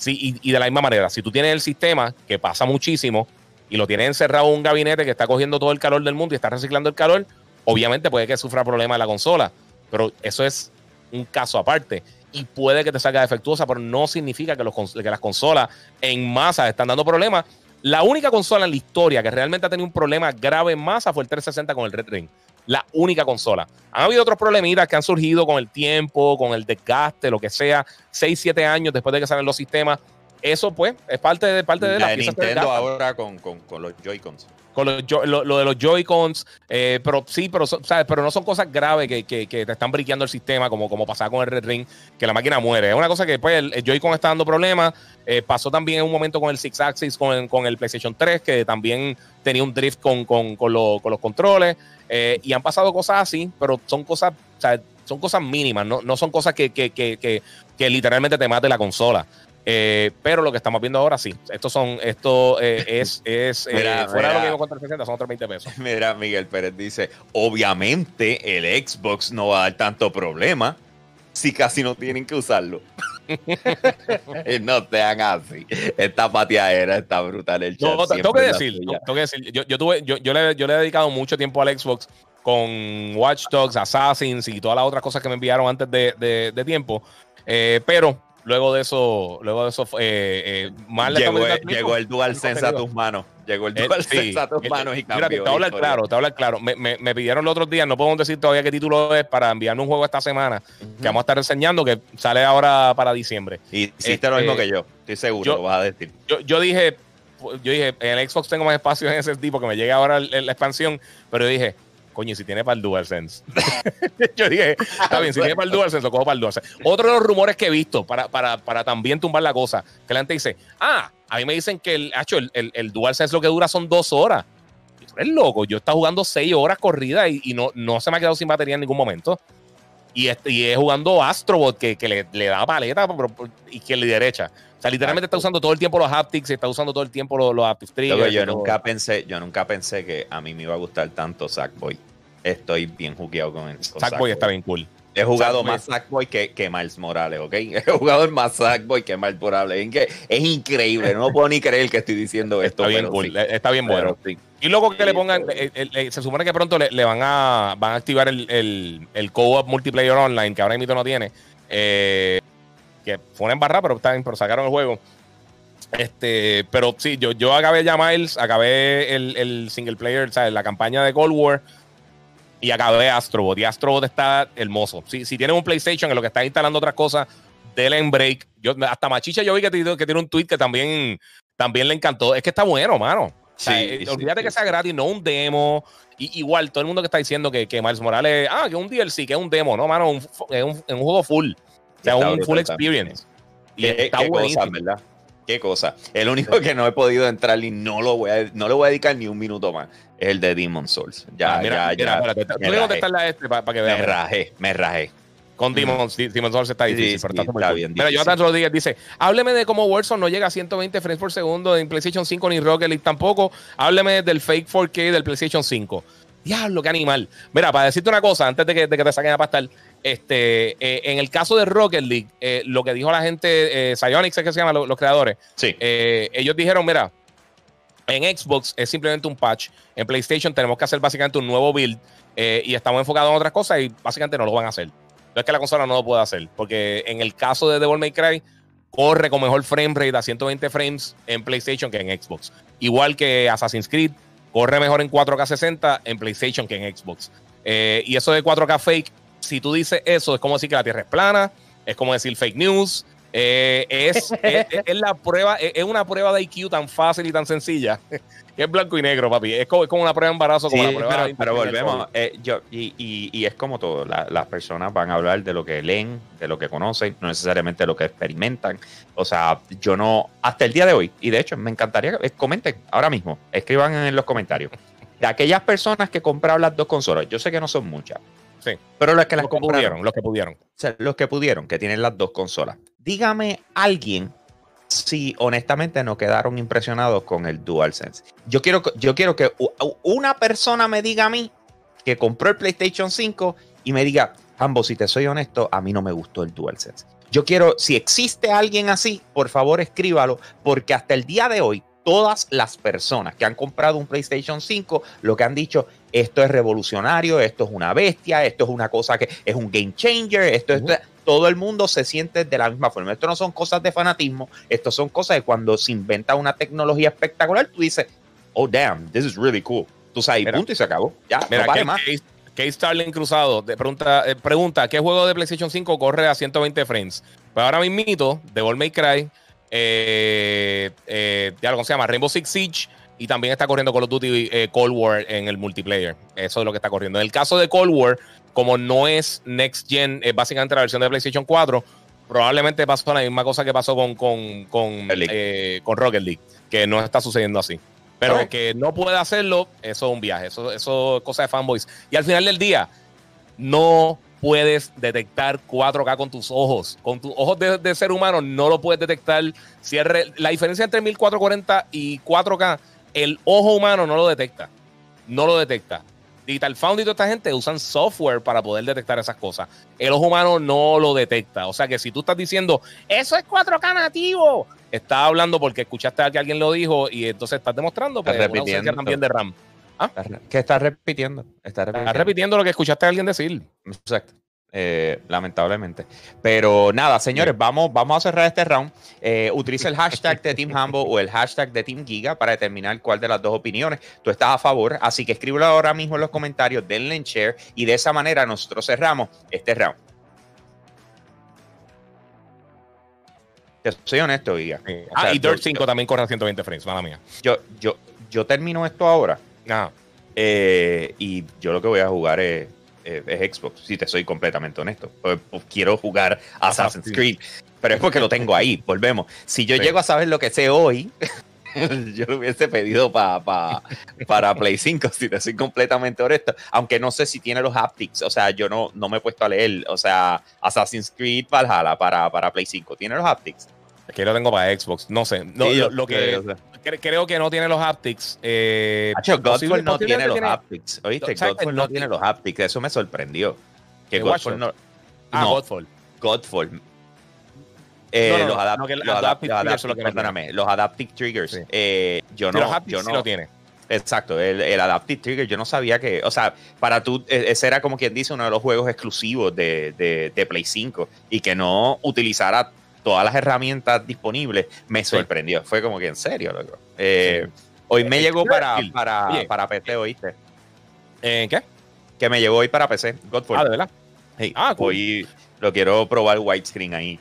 Sí, y, de la misma manera, si tú tienes el sistema, que pasa muchísimo, y lo tienes encerrado en un gabinete que está cogiendo todo el calor del mundo y está reciclando el calor, obviamente puede que sufra problemas la consola. Pero eso es un caso aparte y puede que te salga defectuosa, pero no significa que, que las consolas en masa están dando problemas. La única consola en la historia que realmente ha tenido un problema grave en masa fue el 360 con el Red Ring. La única consola. Han habido otros problemitas que han surgido con el tiempo, con el desgaste, lo que sea, 6, 7 años después de que salen los sistemas. Eso, pues, es parte de, parte de la, Nintendo ahora con, con, con los Joy-Cons lo, de los Joy-Cons, eh, pero sí, pero, ¿sabes? pero no son cosas graves que, que, te están briqueando el sistema, como, como pasaba con el Red Ring, que la máquina muere. Es una cosa que pues, el, Joy-Con está dando problemas. Eh, pasó también en un momento con el Six Axis, con, el PlayStation 3, que también tenía un drift con, con, con, con los controles. Eh, y han pasado cosas así, pero son cosas, son cosas mínimas, no, no son cosas que, que, que, que literalmente te mate la consola. Eh, pero lo que estamos viendo ahora sí. Esto son, esto eh, es, es eh, fuera de lo que digo contra el 60, son otros 20 pesos. Mira, Miguel Pérez dice: obviamente el Xbox no va a dar tanto problema si casi no tienen que usarlo. no sean así. Esta pateadera está brutal. El chat no, tengo que, decir, tengo que decir, yo, yo, tuve, yo, yo, le, yo le he dedicado mucho tiempo al Xbox con Watch Dogs, Assassins y todas las otras cosas que me enviaron antes de, de, de tiempo. pero luego de eso, luego de eso, eh, eh, mal llegó, el, llegó el DualSense a tus manos. Llegó el DualSense a tus manos y cambió. Mira, te hablar claro, te hablar claro. Me, me, me, pidieron los otros días, no podemos decir todavía qué título es, para enviarme un juego esta semana que vamos a estar enseñando que sale ahora para diciembre. Y hiciste lo mismo este, que yo, estoy seguro, lo vas a decir. Yo, yo dije, yo dije, en el Xbox tengo más espacio en ese tipo que me llega ahora la expansión, pero yo dije, coño, si tiene para el DualSense. yo dije, está bien, si tiene para el DualSense, lo cojo para el DualSense. Otro de los rumores que he visto para, para, para también tumbar la cosa, que la gente dice, ah, a mí me dicen que el, el, el, el DualSense lo que dura son dos horas. Es loco, yo he estado jugando seis horas corridas y, y, no, no se me ha quedado sin batería en ningún momento. Y, este, y es jugando Astrobot que, que le, le, da paleta y que le derecha. O sea, literalmente está usando todo el tiempo los haptics, está usando todo el tiempo los, los haptics triggers. Yo nunca, pensé, yo nunca pensé que a mí me iba a gustar tanto Sackboy. Estoy bien jugueado con él. Sackboy está bien cool. He jugado más Sackboy que, que Miles Morales, ¿ok? He jugado más Sackboy que Miles Morales. Es, que es increíble, no puedo ni creer que estoy diciendo esto. Está bien cool, está bien bueno. Y luego que le pongan, se supone que pronto le, van, a, van a activar el, el, el co-op multiplayer online, que ahora mismo no tiene. Eh, que fue una embarrada, pero, pero sacaron el juego. Este, pero sí, yo, yo acabé ya Miles, acabé el, el single player, o sea, la campaña de Cold War y acabé Astrobot. Y Astrobot está hermoso. Si, si tienes un PlayStation en lo que estás instalando otras cosas, denle break. Yo, hasta Machicha yo vi que, que tiene un tweet que también, también le encantó. Es que está bueno, mano. O sea, Sí, eh, sí, olvídate sí, que sea sí. gratis, no un demo. Y, igual, todo el mundo que está diciendo que, que Miles Morales, ah, que es un DLC, que es un demo, no, mano, un, es un, es un juego full. O sea, un full experience. Y Qué, está qué buenísimo. cosa, ¿verdad? Qué cosa. El único que no he podido entrar y no lo voy a, no le voy a dedicar ni un minuto más es el de Demon Souls. Ya, Ah, mira, ya, mira, ya. me voy a contestarle a este para que Me vean. rajé, me rajé. Con Demon, Demon Souls está Sí, difícil, sí, pero está, está bien difícil. Jonathan Rodríguez dice: Hábleme de cómo Warzone no llega a 120 frames por segundo en PlayStation 5 ni Rocket League tampoco. Hábleme del fake 4K del PlayStation 5. Diablo, qué animal. Mira, para decirte una cosa, antes de que, de que te saquen a pastar, este, eh, en el caso de Rocket League, eh, lo que dijo la gente, eh, Psyonix es que se llama lo- los, creadores, Sí. eh, ellos dijeron: Mira, en Xbox es simplemente un patch. En PlayStation tenemos que hacer básicamente un nuevo build y estamos enfocados en otras cosas y básicamente no lo van a hacer. No es que la consola no lo pueda hacer, porque en el caso de Devil May Cry, corre con mejor frame rate a 120 frames en PlayStation que en Xbox. Igual que Assassin's Creed, corre mejor en 4K 60 en PlayStation que en Xbox. Eh, y eso de 4K fake, si tú dices eso, es como decir que la Tierra es plana, es como decir fake news. eh, es, es, es la prueba, es, es una prueba de IQ tan fácil y tan sencilla que es blanco y negro, papi. Es como, es como una prueba de embarazo, como Sí, la prueba pero, de pero volvemos. Eh, yo, y, y- y es como todo. la- las personas van a hablar de lo que leen, de lo que conocen, no necesariamente de lo que experimentan. O sea, yo no. Hasta el día de hoy, y de hecho, me encantaría. que- eh, comenten ahora mismo. Escriban en los comentarios. De aquellas personas que compraron las dos consolas, yo sé que no son muchas. Sí. Pero las que las Los que compraron, pudieron, los que pudieron. o sea, los que pudieron, que tienen las dos consolas. Dígame alguien si honestamente no quedaron impresionados con el DualSense. Yo quiero, que- yo quiero que una persona me diga a mí que compró el PlayStation 5 y me diga, ambos, si te soy honesto, a mí no me gustó el DualSense. Yo quiero, si existe alguien así, por favor escríbalo, porque hasta el día de hoy, todas las personas que han comprado un PlayStation 5, lo que han dicho, esto es revolucionario, esto es una bestia, esto es una cosa que es un game changer, esto, esto todo el mundo se siente de la misma forma. Esto no son cosas de fanatismo, esto son cosas de cuando se inventa una tecnología espectacular, tú dices, oh damn, this is really cool. Tú sabes, y Mira. punto y se acabó. Ya, Mira, no vale más. Kate- Kate Starling Cruzado te pregunta, eh, pregunta, ¿qué juego de PlayStation 5 corre a 120 frames? Pues ahora mismito, Devil May Cry, eh, eh, ya lo ¿cómo se llama, Rainbow Six Siege, y también está corriendo Call of Duty eh, Cold War en el multiplayer. Eso es lo que está corriendo. En el caso de Cold War, como no es Next Gen, es básicamente la versión de PlayStation 4, probablemente pasó la misma cosa que pasó con, con, con, Rocket League. eh, con Rocket League, que no está sucediendo así. Pero que no puede hacerlo, eso es un viaje, eso, eso es cosa de fanboys. Y al final del día, no puedes detectar 4K con tus ojos. Con tus ojos de, de ser humano no lo puedes detectar. Cierre, la diferencia entre 1440 y 4K, el ojo humano no lo detecta. No lo detecta. Digital Found y toda esta gente usan software para poder detectar esas cosas. El ojo humano no lo detecta. O sea que si tú estás diciendo, eso es 4K nativo, estás hablando porque escuchaste a que alguien lo dijo y entonces estás demostrando pues, Estás una también de RAM. Está re- ¿Qué estás repitiendo? Está repitiendo. Estás repitiendo lo que escuchaste a alguien decir. Exacto. Eh, lamentablemente. Pero nada, señores, vamos, vamos a cerrar este round. Eh, utiliza el hashtag de Team Hambo o el hashtag de Team Giga para determinar cuál de las dos opiniones tú estás a favor. Así que escríbelo ahora mismo en los comentarios, denle en share y de esa manera nosotros cerramos este round. Te soy honesto, Giga. Sí. Ah, sea, y Dirt yo- 5 también corre a 120 frames, mala mía. Yo, yo, yo termino esto ahora. Ah, Eh, y yo lo que voy a jugar es, es- es Xbox, si te soy completamente honesto. Pues, pues, quiero jugar Assassin's Assassin's Creed, pero es porque lo tengo ahí. Volvemos. Si yo Sí. llego a saber lo que sé hoy, yo lo hubiese pedido pa- pa- para Play 5, si te soy completamente honesto. Aunque no sé si tiene los haptics. O sea, yo no, no me he puesto a leer. O sea, Assassin's Creed Valhalla para, para Play 5. ¿Tiene los haptics? Es que lo tengo para Xbox, no sé. No, Sí, lo, que yo- yo- cre- creo que no tiene los haptics. Eh, Hacho, Godfall no tiene los tiene- haptics. Godfall No tiene los haptics. Eso me sorprendió. Que ¿De Godfall no. Ah, no, Godfall. Godfall. Eh, No, no, los adap- no, los adaptive adap- triggers perdóname, los adaptive. Sí. eh, yo los no, yo sí no, lo tiene. exacto, el, el adaptive trigger, yo no sabía que, o sea, para tú, eh, ese era como quien dice uno de los juegos exclusivos de, de, de Play 5 y que no utilizara todas las herramientas disponibles, me sorprendió. Fue como que en serio, loco. Eh, Hoy me El llegó para, para, Oye. para PC, ¿oíste? ¿Eh, ¿Qué? Que me llegó hoy para PC, Godfall. Ah, de verdad. Hey, Ah, cool. hoy, Lo quiero probar widescreen ahí.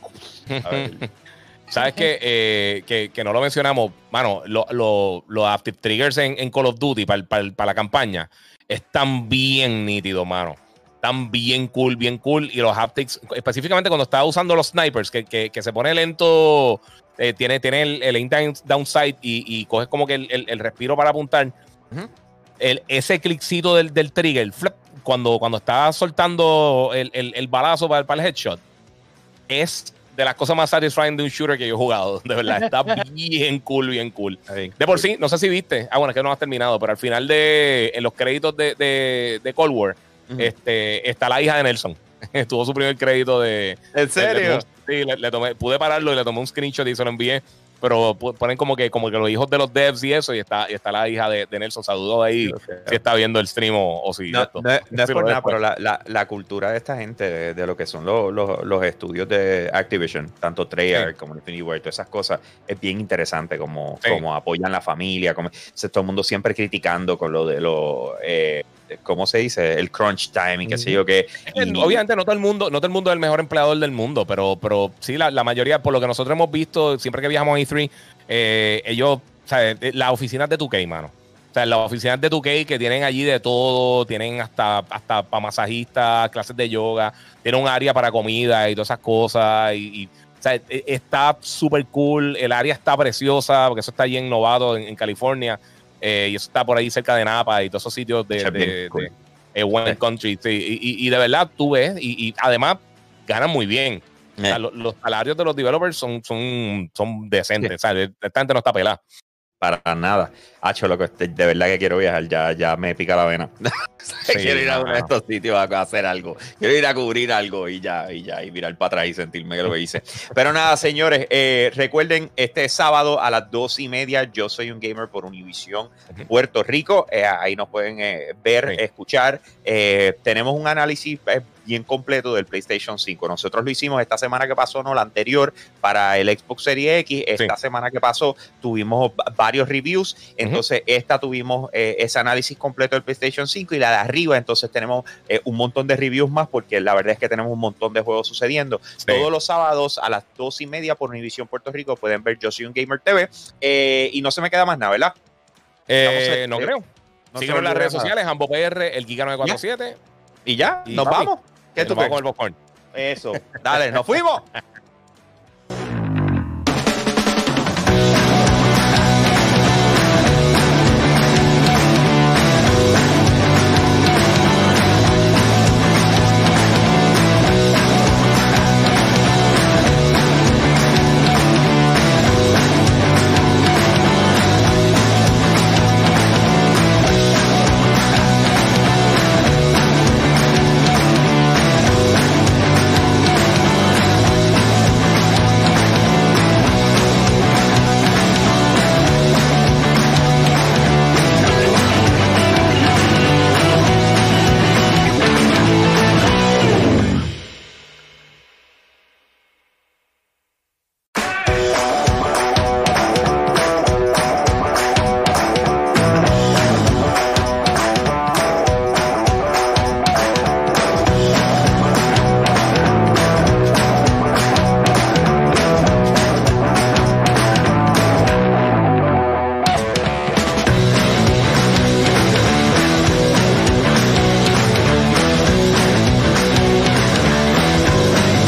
A ver. ¿Sabes qué? Eh, que, que no lo mencionamos, mano, lo- lo- los Active Triggers en, en Call of Duty para la campaña están bien nítidos, mano. Están bien cool, bien cool. Y los haptics, específicamente cuando estaba usando los snipers, que, que- que se pone lento, eh, tiene, tiene el, el aim down, downside y, y coges como que el, el- el respiro para apuntar. El- ese clickcito del, del trigger, flip, cuando, cuando está soltando el, el- el balazo para, para el headshot, es de las cosas más satisfying de un shooter que yo he jugado. De verdad, está bien cool, bien cool. De por sí, no sé si viste. Ah, bueno, es que no has terminado, pero al final de en los créditos de, de, de Cold War, Este, está la hija de Nelson. Tuvo su primer crédito de. ¿En serio? sí, le, le tomé, pude pararlo y le tomé un screenshot y se lo envié. Pero ponen como que, como que los hijos de los devs y eso, y está, y está la hija de, de Nelson. Saludos ahí si está viendo el stream o, o si No, esto. no es- no es Sí, por nada, pero la, la- la cultura de esta gente, de, de lo que son los, los- los estudios de Activision, tanto Treyarch como Infinity Ward, todas esas cosas, es bien interesante como, Sí. como apoyan la familia, como todo el mundo siempre criticando con lo de lo, eh, ¿cómo se dice? El crunch time y qué sé yo qué. Eh, Y- Obviamente no todo el mundo, no todo el mundo es el mejor empleador del mundo, pero, pero sí la, mayoría, por lo que nosotros hemos visto, siempre que viajamos a E3, eh, ellos, o sea, eh, las oficinas de 2K, mano. O sea, las oficinas de 2K que tienen allí de todo, tienen hasta, hasta para masajistas, clases de yoga, tienen un área para comida y todas esas cosas. Y, o sea, eh, está súper cool, el área está preciosa, porque eso está allí en, en California, eh, y eso está por ahí cerca de Napa y todos esos sitios de, de- cool. de- eh, Sí. country. sí. Y, y- y de verdad tú ves, y, y además ganan muy bien. O sea, Eh, lo- los, salarios de los developers son, son, son decentes. O sea, esta gente no está pelada. Para nada. Hacho, loco, este, de verdad que quiero viajar, ya, ya me pica la vena. quiero ir a uno de estos sitios a, a hacer algo. Quiero ir a cubrir algo y ya, y ya, y mirar para atrás y sentirme que lo que hice. Pero nada, señores, eh, recuerden, este sábado a las dos y media, yo soy un gamer por Univisión. Puerto Rico. Eh, ahí nos pueden eh, ver, Sí. escuchar. Tenemos un análisis bien completo del PlayStation 5. Nosotros lo hicimos esta semana que pasó, no la anterior, para el Xbox Series X. Esta semana que pasó tuvimos va- varios reviews. Entonces, esta tuvimos eh, ese análisis completo del PlayStation 5 y la de arriba. Entonces, tenemos eh, un montón de reviews más porque la verdad es que tenemos un montón de juegos sucediendo. Sí. Todos los sábados a las dos y media por Univision Puerto Rico pueden ver Yo Soy un Gamer TV. Eh, y no se me queda más nada, ¿verdad? Eh, no creo. No Síguenos en las redes nada. sociales, Ambo PR, el Giga 947. Y ya, Y nos papi, vamos. ¿Qué tú vamos con el popcorn. Eso. Dale, nos fuimos.